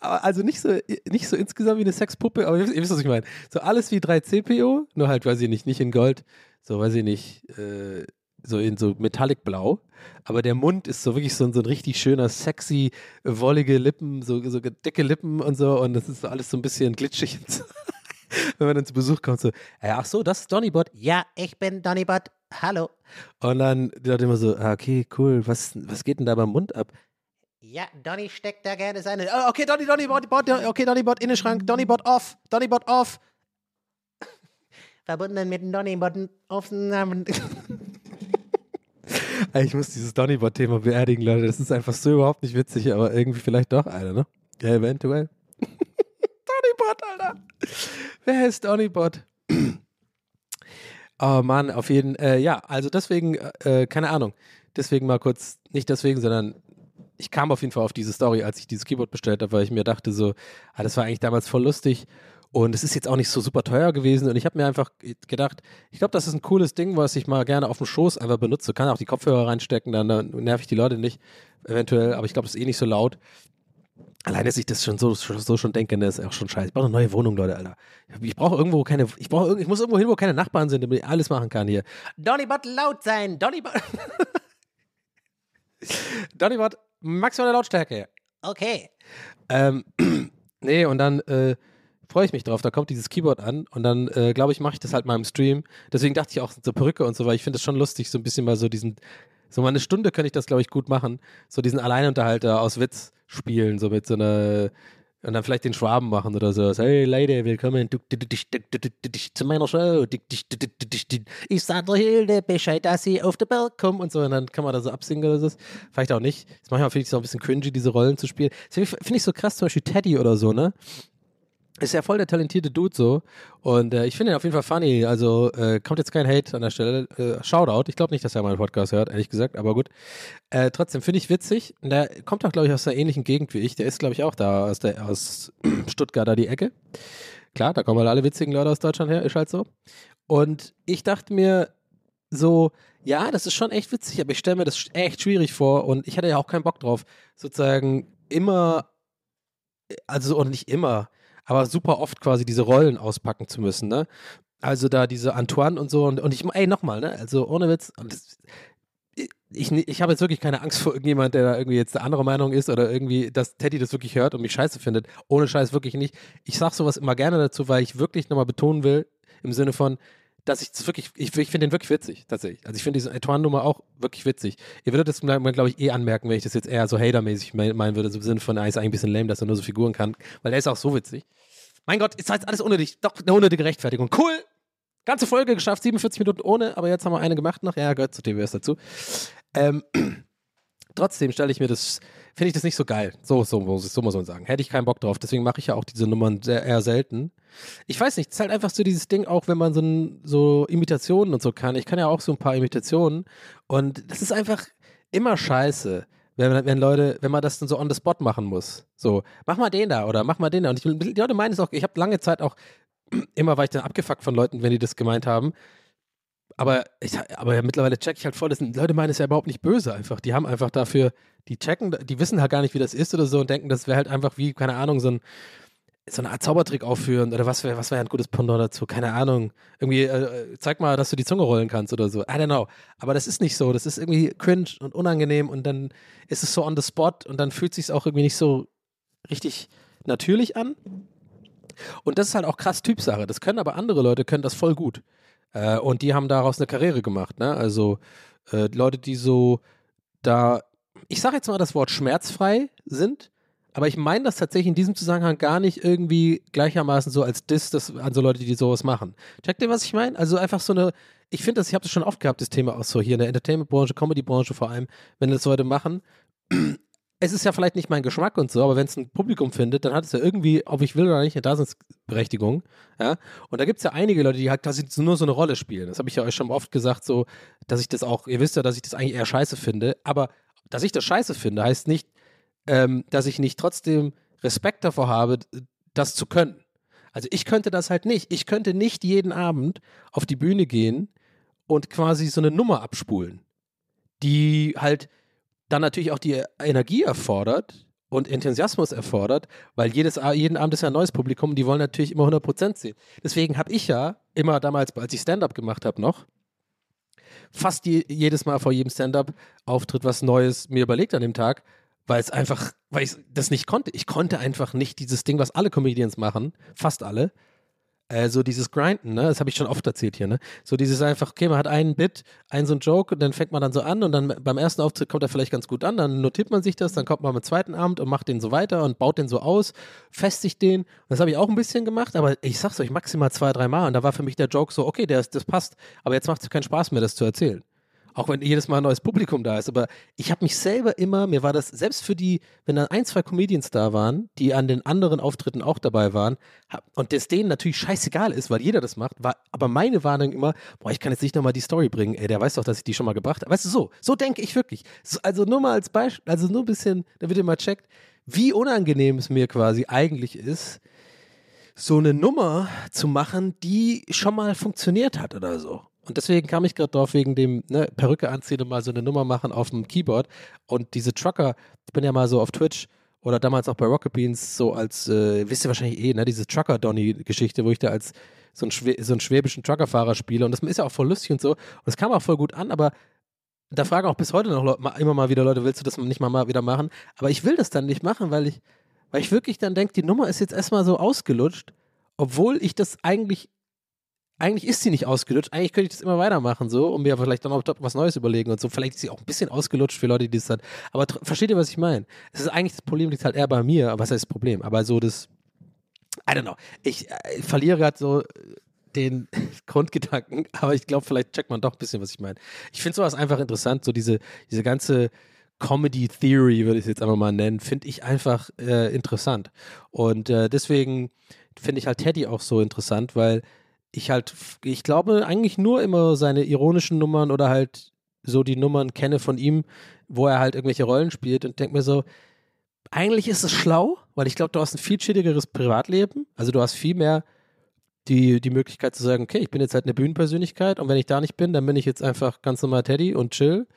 also nicht so, nicht so insgesamt wie eine Sexpuppe, aber ihr wisst, was ich meine. So alles wie 3CPO, nur halt, weiß ich nicht, nicht in Gold, so weiß ich nicht, äh, so in so Metallic Blau. Aber der Mund ist so wirklich so, ein- so ein richtig schöner, sexy, wollige Lippen, so, so dicke Lippen und so. Und das ist so alles so ein bisschen glitschig. Wenn man dann zu Besuch kommt, so, äh, ach so, das ist Donnybot. Ja, ich bin Donny-Bot. Hallo. Und dann die Leute immer so, ah, okay, cool, was, was geht denn da beim Mund ab? Ja, Donny steckt da gerne seine. Oh, okay, Donny, Donnybot, Bot, okay, Donnybot, Innenschrank, Donnybot off, Donnybot off. Verbunden mit Donny-Botten Aufnahmen. Ey, Ich muss dieses Donnybot-Thema beerdigen, Leute. Das ist einfach so überhaupt nicht witzig, aber irgendwie vielleicht doch einer, ne? Ja, eventuell. Donnybot, Alter. Wer ist Donnybot? oh Mann, auf jeden äh, ja, also deswegen, äh, keine Ahnung. Deswegen mal kurz, nicht deswegen, sondern ich kam auf jeden Fall auf diese Story, als ich dieses Keyboard bestellt habe, weil ich mir dachte so, ah, das war eigentlich damals voll lustig. Und es ist jetzt auch nicht so super teuer gewesen. Und ich habe mir einfach gedacht, ich glaube, das ist ein cooles Ding, was ich mal gerne auf dem Schoß einfach benutze. Kann auch die Kopfhörer reinstecken, dann, dann nerv ich die Leute nicht, eventuell. Aber ich glaube, das ist eh nicht so laut. Allein, dass ich das schon so, so schon denke, ne, ist auch schon scheiße. Ich brauche eine neue Wohnung, Leute, Alter. Ich brauche irgendwo keine, ich brauche, ich muss irgendwo hin, wo keine Nachbarn sind, damit ich alles machen kann hier. Donny-Bot laut sein. Donny-Bot. Donnybot, maximale Lautstärke. Okay. Ähm, nee, und dann äh, freue ich mich drauf. Da kommt dieses Keyboard an und dann, äh, glaube ich, mache ich das halt mal im Stream. Deswegen dachte ich auch so Perücke und so, weil ich finde es schon lustig, so ein bisschen mal so diesen, so mal eine Stunde könnte ich das, glaube ich, gut machen. So diesen Alleinunterhalter aus Witz spielen, so mit so einer, und dann vielleicht den Schwaben machen oder so. Hey Leute, willkommen zu meiner Show. Ich sage der Hilde Bescheid, dass sie auf den Berg kommen und so. Und dann kann man da so absingen oder so. Vielleicht auch nicht. Das manchmal finde ich es auch ein bisschen cringy, diese Rollen zu spielen. Finde ich so krass, zum Beispiel Teddy oder so, ne? Ist ja voll der talentierte Dude so. Und äh, ich finde ihn auf jeden Fall funny. Also äh, kommt jetzt kein Hate an der Stelle. Äh, Shoutout. Ich glaube nicht, dass er meinen Podcast hört, ehrlich gesagt, aber gut. Äh, trotzdem finde ich witzig. Und Der kommt auch, glaube ich, aus einer ähnlichen Gegend wie ich. Der ist, glaube ich, auch da aus, der, aus Stuttgart, da die Ecke. Klar, da kommen halt alle witzigen Leute aus Deutschland her, ist halt so. Und ich dachte mir so, ja, das ist schon echt witzig, aber ich stelle mir das echt schwierig vor und ich hatte ja auch keinen Bock drauf, sozusagen immer, also und nicht immer, aber super oft quasi diese Rollen auspacken zu müssen, ne? Also da diese Antoine und so und, und ich, ey, nochmal, ne? Also ohne Witz, das, ich, ich habe jetzt wirklich keine Angst vor irgendjemand, der da irgendwie jetzt eine andere Meinung ist oder irgendwie, dass Teddy das wirklich hört und mich scheiße findet. Ohne Scheiß wirklich nicht. Ich sag sowas immer gerne dazu, weil ich wirklich nochmal betonen will, im Sinne von, dass ich das wirklich, ich, ich finde den wirklich witzig, tatsächlich. Also ich finde diese Antoine-Nummer auch wirklich witzig. Ihr würdet das, glaube ich, eh anmerken, wenn ich das jetzt eher so hatermäßig mein- meinen würde, so im Sinne von, er ist eigentlich ein bisschen lame, dass er nur so Figuren kann, weil er ist auch so witzig. Mein Gott, ist jetzt alles unnötig. Doch, eine unnötige Rechtfertigung. Cool! Ganze Folge geschafft, 47 Minuten ohne, aber jetzt haben wir eine gemacht noch. Ja, gehört zu TWS dazu. Ähm, trotzdem stelle ich mir das, finde ich das nicht so geil. So, so, muss- so muss man sagen. Hätte ich keinen Bock drauf. Deswegen mache ich ja auch diese Nummern sehr, eher selten. Ich weiß nicht, es ist halt einfach so dieses Ding, auch wenn man so, so Imitationen und so kann. Ich kann ja auch so ein paar Imitationen und das ist einfach immer scheiße. Wenn, wenn Leute, wenn man das dann so on the spot machen muss. So, mach mal den da oder mach mal den da. Und ich, die Leute meinen es auch, ich habe lange Zeit auch, immer war ich dann abgefuckt von Leuten, wenn die das gemeint haben. Aber, ich, aber mittlerweile check ich halt voll, das sind, Leute meinen es ja überhaupt nicht böse einfach. Die haben einfach dafür, die checken, die wissen halt gar nicht, wie das ist oder so und denken, das wäre halt einfach wie, keine Ahnung, so ein, so eine Art Zaubertrick aufführen oder was wäre was wär ein gutes Pendant dazu, keine Ahnung. Irgendwie, äh, zeig mal, dass du die Zunge rollen kannst oder so. I don't know. Aber das ist nicht so. Das ist irgendwie cringe und unangenehm und dann ist es so on the spot und dann fühlt sich auch irgendwie nicht so richtig natürlich an. Und das ist halt auch krass Typsache. Das können aber andere Leute, können das voll gut. Äh, und die haben daraus eine Karriere gemacht. Ne? Also äh, Leute, die so da, ich sage jetzt mal das Wort schmerzfrei sind, aber ich meine das tatsächlich in diesem Zusammenhang gar nicht irgendwie gleichermaßen so als Diss das, an so Leute, die sowas machen. Checkt ihr, was ich meine? Also einfach so eine, ich finde das, ich habe das schon oft gehabt, das Thema auch so hier in der Entertainment-Branche, Comedy-Branche vor allem, wenn das Leute machen. Es ist ja vielleicht nicht mein Geschmack und so, aber wenn es ein Publikum findet, dann hat es ja irgendwie, ob ich will oder nicht, eine Daseinsberechtigung. Ja? Und da gibt es ja einige Leute, die halt quasi nur so eine Rolle spielen. Das habe ich ja euch schon oft gesagt, so, dass ich das auch, ihr wisst ja, dass ich das eigentlich eher scheiße finde, aber dass ich das scheiße finde, heißt nicht, ähm, dass ich nicht trotzdem Respekt davor habe, das zu können. Also ich könnte das halt nicht. Ich könnte nicht jeden Abend auf die Bühne gehen und quasi so eine Nummer abspulen, die halt dann natürlich auch die Energie erfordert und Enthusiasmus erfordert, weil jedes, jeden Abend ist ja ein neues Publikum, die wollen natürlich immer 100% sehen. Deswegen habe ich ja immer damals, als ich Stand-up gemacht habe noch, fast je, jedes Mal vor jedem Stand-up-Auftritt was Neues mir überlegt an dem Tag, weil es einfach, weil ich das nicht konnte. Ich konnte einfach nicht dieses Ding, was alle Comedians machen, fast alle, äh, so dieses Grinden, ne? Das habe ich schon oft erzählt hier, ne? So dieses einfach, okay, man hat einen Bit, einen so einen Joke und dann fängt man dann so an und dann beim ersten Auftritt kommt er vielleicht ganz gut an, dann notiert man sich das, dann kommt man am zweiten Abend und macht den so weiter und baut den so aus, festigt den. Das habe ich auch ein bisschen gemacht, aber ich sag's euch maximal zwei, drei Mal und da war für mich der Joke so, okay, der, das passt, aber jetzt macht es keinen Spaß mehr, das zu erzählen. Auch wenn jedes Mal ein neues Publikum da ist. Aber ich habe mich selber immer, mir war das, selbst für die, wenn dann ein, zwei Comedians da waren, die an den anderen Auftritten auch dabei waren, und das denen natürlich scheißegal ist, weil jeder das macht, war aber meine Warnung immer, boah, ich kann jetzt nicht nochmal die Story bringen, ey, der weiß doch, dass ich die schon mal gebracht habe. Weißt du, so, so denke ich wirklich. So, also nur mal als Beispiel, also nur ein bisschen, damit ihr mal checkt, wie unangenehm es mir quasi eigentlich ist, so eine Nummer zu machen, die schon mal funktioniert hat oder so. Und deswegen kam ich gerade drauf, wegen dem ne, Perücke anziehen und mal so eine Nummer machen auf dem Keyboard. Und diese Trucker, ich bin ja mal so auf Twitch oder damals auch bei Rocket Beans so als, äh, wisst ihr wahrscheinlich eh, ne, diese Trucker-Donny-Geschichte, wo ich da als so, ein so einen schwäbischen Truckerfahrer spiele. Und das ist ja auch voll lustig und so. Und es kam auch voll gut an, aber da fragen auch bis heute noch Leute, immer mal wieder Leute, willst du das nicht mal, mal wieder machen? Aber ich will das dann nicht machen, weil ich, weil ich wirklich dann denke, die Nummer ist jetzt erstmal so ausgelutscht, obwohl ich das eigentlich eigentlich ist sie nicht ausgelutscht. Eigentlich könnte ich das immer weitermachen, so, und mir vielleicht dann auch was Neues überlegen und so. Vielleicht ist sie auch ein bisschen ausgelutscht für Leute, die das dann. Aber versteht ihr, was ich meine? Es ist eigentlich das Problem, liegt halt eher bei mir. Aber was heißt das Problem? Aber so das. I don't know. Ich äh, verliere gerade so den Grundgedanken, aber ich glaube, vielleicht checkt man doch ein bisschen, was ich meine. Ich finde sowas einfach interessant, so diese, diese ganze Comedy Theory, würde ich es jetzt einfach mal nennen, finde ich einfach äh, interessant. Und äh, deswegen finde ich halt Teddy auch so interessant, weil ich halt, ich glaube, eigentlich nur immer seine ironischen Nummern oder halt so die Nummern kenne von ihm, wo er halt irgendwelche Rollen spielt und denke mir so, eigentlich ist es schlau, weil ich glaube, du hast ein viel chilligeres Privatleben. Also du hast viel mehr die, die Möglichkeit zu sagen, okay, ich bin jetzt halt eine Bühnenpersönlichkeit und wenn ich da nicht bin, dann bin ich jetzt einfach ganz normal Teddy und chill.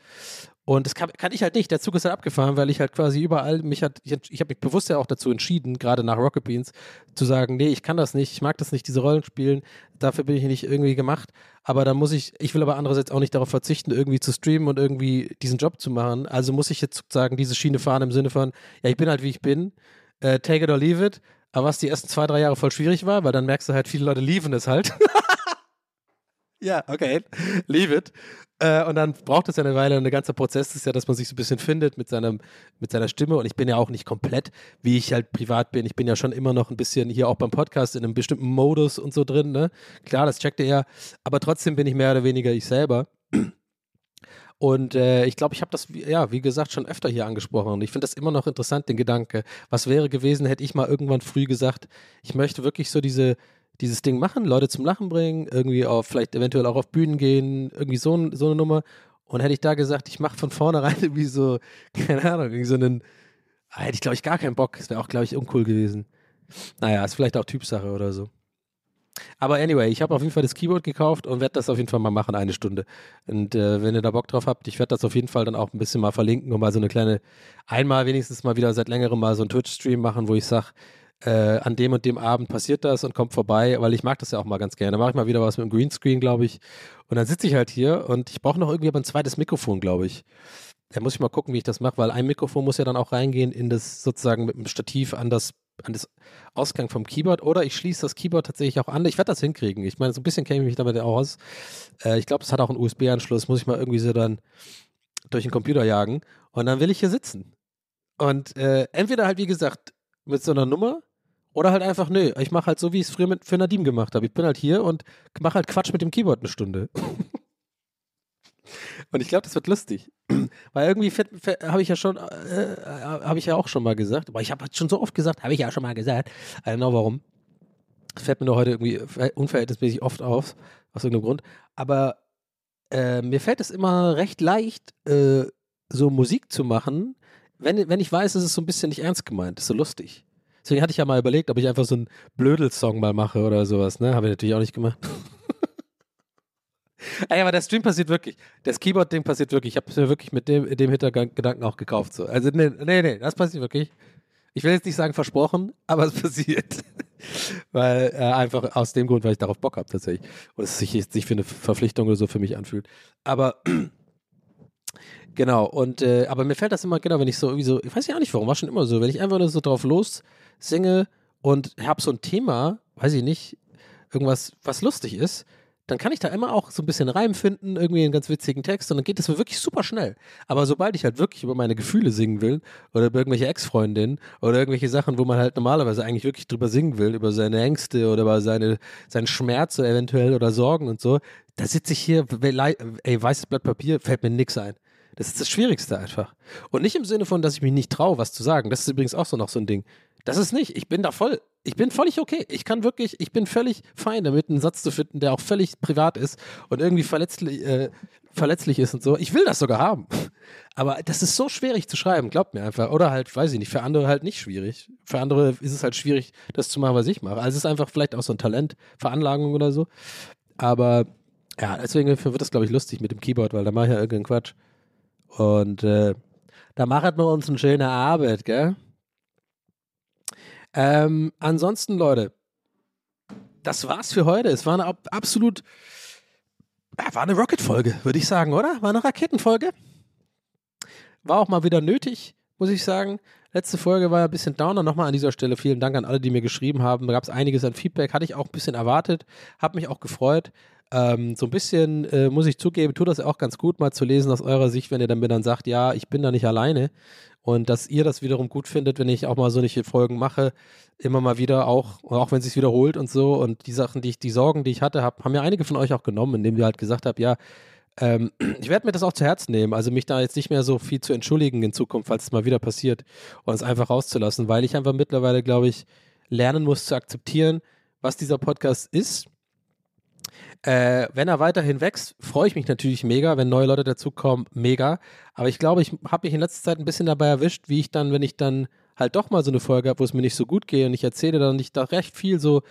Und das kann, kann, ich halt nicht. Der Zug ist halt abgefahren, weil ich halt quasi überall mich hat, ich, ich habe mich bewusst ja auch dazu entschieden, gerade nach Rocket Beans, zu sagen, nee, ich kann das nicht, ich mag das nicht, diese Rollen spielen, dafür bin ich nicht irgendwie gemacht. Aber dann muss ich, ich will aber andererseits auch nicht darauf verzichten, irgendwie zu streamen und irgendwie diesen Job zu machen. Also muss ich jetzt sozusagen diese Schiene fahren im Sinne von, ja, ich bin halt wie ich bin, äh, take it or leave it. Aber was die ersten zwei, drei Jahre voll schwierig war, weil dann merkst du halt, viele Leute lieben es halt. ja, okay, leave it. Äh, und dann braucht es ja eine Weile. Und der ganze Prozess ist ja, dass man sich so ein bisschen findet mit, seinem, mit seiner Stimme. Und ich bin ja auch nicht komplett, wie ich halt privat bin. Ich bin ja schon immer noch ein bisschen hier auch beim Podcast in einem bestimmten Modus und so drin. Ne? Klar, das checkt ihr ja. Aber trotzdem bin ich mehr oder weniger ich selber. Und äh, ich glaube, ich habe das, ja, wie gesagt, schon öfter hier angesprochen. Und ich finde das immer noch interessant, den Gedanke. Was wäre gewesen, hätte ich mal irgendwann früh gesagt, ich möchte wirklich so diese, dieses Ding machen, Leute zum Lachen bringen, irgendwie auf, vielleicht eventuell auch auf Bühnen gehen, irgendwie so, so eine Nummer. Und hätte ich da gesagt, ich mache von vornherein irgendwie so, keine Ahnung, irgendwie so einen, ah, hätte ich glaube ich gar keinen Bock. Das wäre auch, glaube ich, uncool gewesen. Naja, ist vielleicht auch Typsache oder so. Aber anyway, ich habe auf jeden Fall das Keyboard gekauft und werde das auf jeden Fall mal machen, eine Stunde. Und äh, wenn ihr da Bock drauf habt, ich werde das auf jeden Fall dann auch ein bisschen mal verlinken und mal so eine kleine, einmal wenigstens mal wieder seit längerem mal so einen Twitch-Stream machen, wo ich sage, äh, an dem und dem Abend passiert das und kommt vorbei, weil ich mag das ja auch mal ganz gerne. Mache ich mal wieder was mit dem Greenscreen, glaube ich. Und dann sitze ich halt hier und ich brauche noch irgendwie aber ein zweites Mikrofon, glaube ich. Da muss ich mal gucken, wie ich das mache, weil ein Mikrofon muss ja dann auch reingehen in das sozusagen mit dem Stativ an das an das Ausgang vom Keyboard oder ich schließe das Keyboard tatsächlich auch an. Ich werde das hinkriegen. Ich meine, so ein bisschen kenne ich mich damit auch aus. Äh, ich glaube, es hat auch einen USB-Anschluss, muss ich mal irgendwie so dann durch den Computer jagen und dann will ich hier sitzen. Und äh, entweder halt, wie gesagt, mit so einer Nummer oder halt einfach, nö, ich mache halt so, wie ich es früher mit, für Nadim gemacht habe. Ich bin halt hier und mache halt Quatsch mit dem Keyboard eine Stunde. und ich glaube, das wird lustig. Weil irgendwie habe ich ja schon, äh, habe ich ja auch schon mal gesagt, aber ich habe schon so oft gesagt, habe ich ja schon mal gesagt. I don't know warum. Das fällt mir nur heute irgendwie unverhältnismäßig oft auf, aus irgendeinem Grund. Aber äh, mir fällt es immer recht leicht, äh, so Musik zu machen, wenn, wenn ich weiß, es ist so ein bisschen nicht ernst gemeint, das ist so lustig. Deswegen hatte ich ja mal überlegt, ob ich einfach so einen Blödel-Song mal mache oder sowas, ne? Habe ich natürlich auch nicht gemacht. Ey, aber der Stream passiert wirklich. Das Keyboard-Ding passiert wirklich. Ich habe es mir wirklich mit dem, dem Hintergedanken auch gekauft. So. Also, nee, nee, nee, das passiert wirklich. Ich will jetzt nicht sagen versprochen, aber es passiert. weil äh, einfach aus dem Grund, weil ich darauf Bock habe tatsächlich. Und es sich nicht für eine Verpflichtung oder so für mich anfühlt. Aber genau, und äh, aber mir fällt das immer, genau, wenn ich so irgendwie so, ich weiß ja auch nicht warum, war schon immer so, wenn ich einfach nur so drauf los singe und habe so ein Thema, weiß ich nicht, irgendwas, was lustig ist, dann kann ich da immer auch so ein bisschen Reim finden, irgendwie einen ganz witzigen Text und dann geht das wirklich super schnell. Aber sobald ich halt wirklich über meine Gefühle singen will oder über irgendwelche Ex-Freundinnen oder irgendwelche Sachen, wo man halt normalerweise eigentlich wirklich drüber singen will, über seine Ängste oder über seine, seinen Schmerz eventuell oder Sorgen und so, da sitze ich hier, ey, weißes Blatt Papier, fällt mir nix ein. Das ist das Schwierigste einfach. Und nicht im Sinne von, dass ich mich nicht traue, was zu sagen. Das ist übrigens auch so noch so ein Ding. Das ist nicht. Ich bin da voll. Ich bin völlig okay. Ich kann wirklich, ich bin völlig fein damit, einen Satz zu finden, der auch völlig privat ist und irgendwie verletzlich, äh, verletzlich ist und so. Ich will das sogar haben. Aber das ist so schwierig zu schreiben, glaubt mir einfach. Oder halt, weiß ich nicht, für andere halt nicht schwierig. Für andere ist es halt schwierig, das zu machen, was ich mache. Also es ist einfach vielleicht auch so ein Talent, Veranlagung oder so. Aber ja, deswegen wird das, glaube ich, lustig mit dem Keyboard, weil da mache ich ja irgendeinen Quatsch. Und äh, da machen wir uns eine schöne Arbeit, gell? Ähm, ansonsten, Leute, das war's für heute. Es war eine absolut, war eine Rocket-Folge, würde ich sagen, oder? War eine Raketenfolge. War auch mal wieder nötig, muss ich sagen. Letzte Folge war ein bisschen downer. Nochmal an dieser Stelle vielen Dank an alle, die mir geschrieben haben. Da gab es einiges an Feedback. Hatte ich auch ein bisschen erwartet. Habe mich auch gefreut. Ähm, so ein bisschen, äh, muss ich zugeben, tut das auch ganz gut, mal zu lesen aus eurer Sicht, wenn ihr dann mir dann sagt, ja, ich bin da nicht alleine. Und dass ihr das wiederum gut findet, wenn ich auch mal solche Folgen mache, immer mal wieder auch, auch wenn es sich wiederholt und so. Und die Sachen, die ich, die Sorgen, die ich hatte, hab, haben ja einige von euch auch genommen, indem ihr halt gesagt habt, ja, ähm, ich werde mir das auch zu Herzen nehmen, also mich da jetzt nicht mehr so viel zu entschuldigen in Zukunft, falls es mal wieder passiert und es einfach rauszulassen, weil ich einfach mittlerweile, glaube ich, lernen muss zu akzeptieren, was dieser Podcast ist äh, wenn er weiterhin wächst, freue ich mich natürlich mega. Wenn neue Leute dazukommen, mega. Aber ich glaube, ich habe mich in letzter Zeit ein bisschen dabei erwischt, wie ich dann, wenn ich dann halt doch mal so eine Folge habe, wo es mir nicht so gut geht und ich erzähle dann nicht da recht viel so,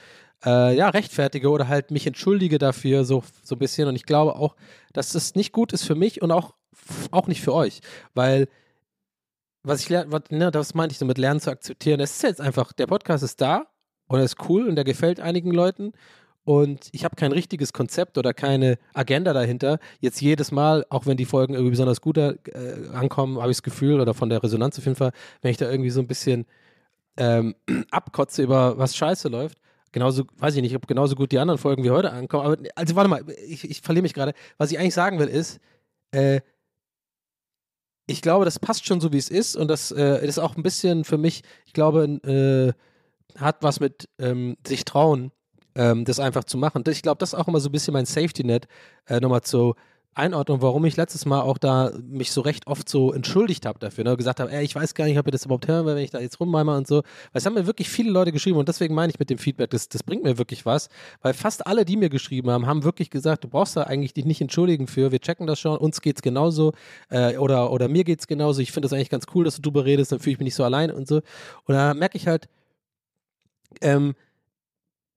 äh, ja, rechtfertige oder halt mich entschuldige dafür, so, so ein bisschen. Und ich glaube auch, dass das nicht gut ist für mich und auch, auch nicht für euch. Weil was ich lerne, ne, das meinte ich so mit Lernen zu akzeptieren. Es ist jetzt einfach, der Podcast ist da und er ist cool und der gefällt einigen Leuten und ich habe kein richtiges Konzept oder keine Agenda dahinter. Jetzt jedes Mal, auch wenn die Folgen irgendwie besonders gut äh, ankommen, habe ich das Gefühl, oder von der Resonanz auf jeden Fall, wenn ich da irgendwie so ein bisschen ähm, abkotze über was scheiße läuft, genauso, weiß ich nicht, ob genauso gut die anderen Folgen wie heute ankommen. Aber also warte mal, ich, ich verliere mich gerade. Was ich eigentlich sagen will, ist, äh, ich glaube, das passt schon so, wie es ist. Und das äh, ist auch ein bisschen für mich, ich glaube, äh, hat was mit ähm, sich trauen ähm, das einfach zu machen. Ich glaube, das ist auch immer so ein bisschen mein Safety-Net, äh, nochmal zur Einordnung, warum ich letztes Mal auch da mich so recht oft so entschuldigt habe dafür, ne? gesagt habe, ey, ich weiß gar nicht, ob ihr das überhaupt hören will, wenn ich da jetzt rummeime und so. Weil es haben mir wirklich viele Leute geschrieben und deswegen meine ich mit dem Feedback, das, das bringt mir wirklich was, weil fast alle, die mir geschrieben haben, haben wirklich gesagt, du brauchst da eigentlich dich nicht entschuldigen für, wir checken das schon, uns geht's genauso äh, oder, oder mir geht's genauso, ich finde das eigentlich ganz cool, dass du drüber redest, dann fühle ich mich nicht so allein und so. Und da merke ich halt, ähm,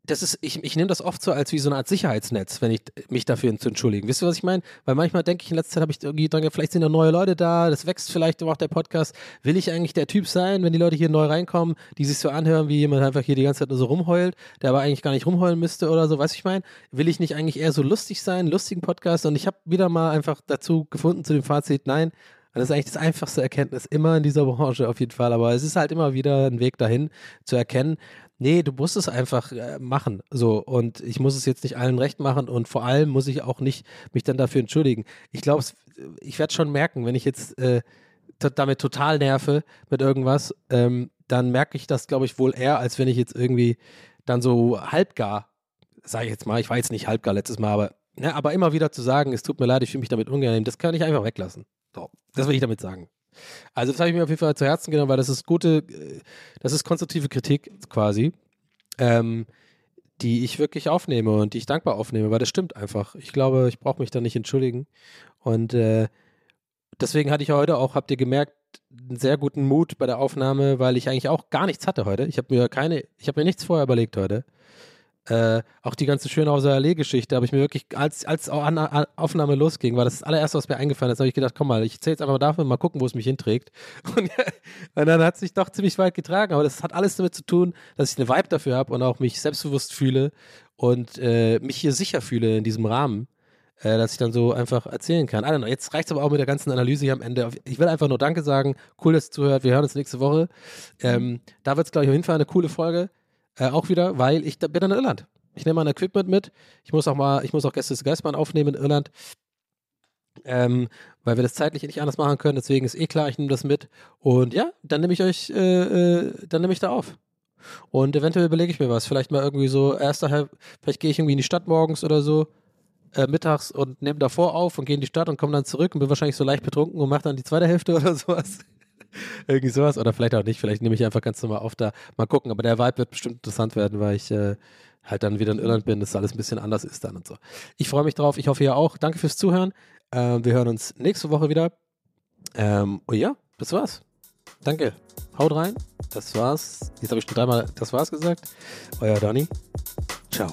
das ist, ich, ich nehme das oft so als wie so eine Art Sicherheitsnetz, wenn ich mich dafür zu entschuldigen. Wisst ihr, was ich meine? Weil manchmal denke ich, in letzter Zeit habe ich irgendwie dran, vielleicht sind da neue Leute da, das wächst vielleicht auch der Podcast. Will ich eigentlich der Typ sein, wenn die Leute hier neu reinkommen, die sich so anhören, wie jemand einfach hier die ganze Zeit nur so rumheult, der aber eigentlich gar nicht rumheulen müsste oder so, weißt du, ich meine? Will ich nicht eigentlich eher so lustig sein, lustigen Podcast? Und ich habe wieder mal einfach dazu gefunden, zu dem Fazit, nein, das ist eigentlich das einfachste Erkenntnis immer in dieser Branche auf jeden Fall. Aber es ist halt immer wieder ein Weg dahin zu erkennen, nee, du musst es einfach äh, machen. So, und ich muss es jetzt nicht allen recht machen und vor allem muss ich auch nicht mich dann dafür entschuldigen. Ich glaube, ich werde schon merken, wenn ich jetzt äh, damit total nerve mit irgendwas, ähm, dann merke ich das, glaube ich, wohl eher, als wenn ich jetzt irgendwie dann so halbgar, sage ich jetzt mal, ich war jetzt nicht halbgar letztes Mal, aber, ne, aber immer wieder zu sagen, es tut mir leid, ich fühle mich damit unangenehm, das kann ich einfach weglassen. So, das will ich damit sagen. Also das habe ich mir auf jeden Fall zu Herzen genommen, weil das ist gute, das ist konstruktive Kritik quasi, ähm, die ich wirklich aufnehme und die ich dankbar aufnehme, weil das stimmt einfach. Ich glaube, ich brauche mich da nicht entschuldigen. Und äh, deswegen hatte ich heute auch, habt ihr gemerkt, einen sehr guten Mut bei der Aufnahme, weil ich eigentlich auch gar nichts hatte heute. Ich habe mir keine, ich habe mir nichts vorher überlegt heute. Äh, auch die ganze Schönhauser Allee-Geschichte habe ich mir wirklich, als, als Aufnahme losging, war das, das allererste, was mir eingefallen ist, habe ich gedacht, komm mal, ich erzähle jetzt einfach mal dafür, mal gucken, wo es mich hinträgt. Und, und dann hat es sich doch ziemlich weit getragen, aber das hat alles damit zu tun, dass ich eine Vibe dafür habe und auch mich selbstbewusst fühle und äh, mich hier sicher fühle in diesem Rahmen, äh, dass ich dann so einfach erzählen kann. Know, jetzt reicht es aber auch mit der ganzen Analyse hier am Ende. Ich will einfach nur Danke sagen, cool, dass ihr zuhört, wir hören uns nächste Woche. Ähm, da wird es, glaube ich, auf jeden Fall eine coole Folge. Äh, auch wieder, weil ich da bin in Irland. Ich nehme mein Equipment mit. Ich muss auch mal, ich muss auch Gäste des Geistmann aufnehmen in Irland. Ähm, weil wir das zeitlich nicht anders machen können. Deswegen ist eh klar, ich nehme das mit. Und ja, dann nehme ich euch, äh, äh, dann nehme ich da auf. Und eventuell überlege ich mir was. Vielleicht mal irgendwie so, erster Halb, vielleicht gehe ich irgendwie in die Stadt morgens oder so, äh, mittags und nehme davor auf und gehe in die Stadt und komme dann zurück und bin wahrscheinlich so leicht betrunken und mache dann die zweite Hälfte oder sowas. Irgendwie sowas. Oder vielleicht auch nicht. Vielleicht nehme ich einfach ganz normal auf da. Mal gucken. Aber der Vibe wird bestimmt interessant werden, weil ich äh, halt dann wieder in Irland bin, dass alles ein bisschen anders ist dann und so. Ich freue mich drauf. Ich hoffe, ihr auch. Danke fürs Zuhören. Ähm, wir hören uns nächste Woche wieder. Ähm, und ja, das war's. Danke. Haut rein. Das war's. Jetzt habe ich schon dreimal das war's gesagt. Euer Donny. Ciao.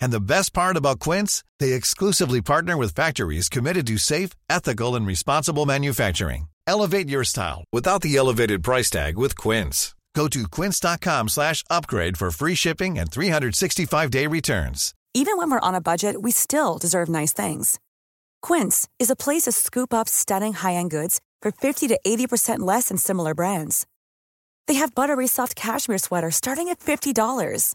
And the best part about Quince, they exclusively partner with factories committed to safe, ethical, and responsible manufacturing. Elevate your style without the elevated price tag with Quince. Go to quince.com slash upgrade for free shipping and 365-day returns. Even when we're on a budget, we still deserve nice things. Quince is a place to scoop up stunning high-end goods for 50 to 80% less than similar brands. They have buttery soft cashmere sweaters starting at $50,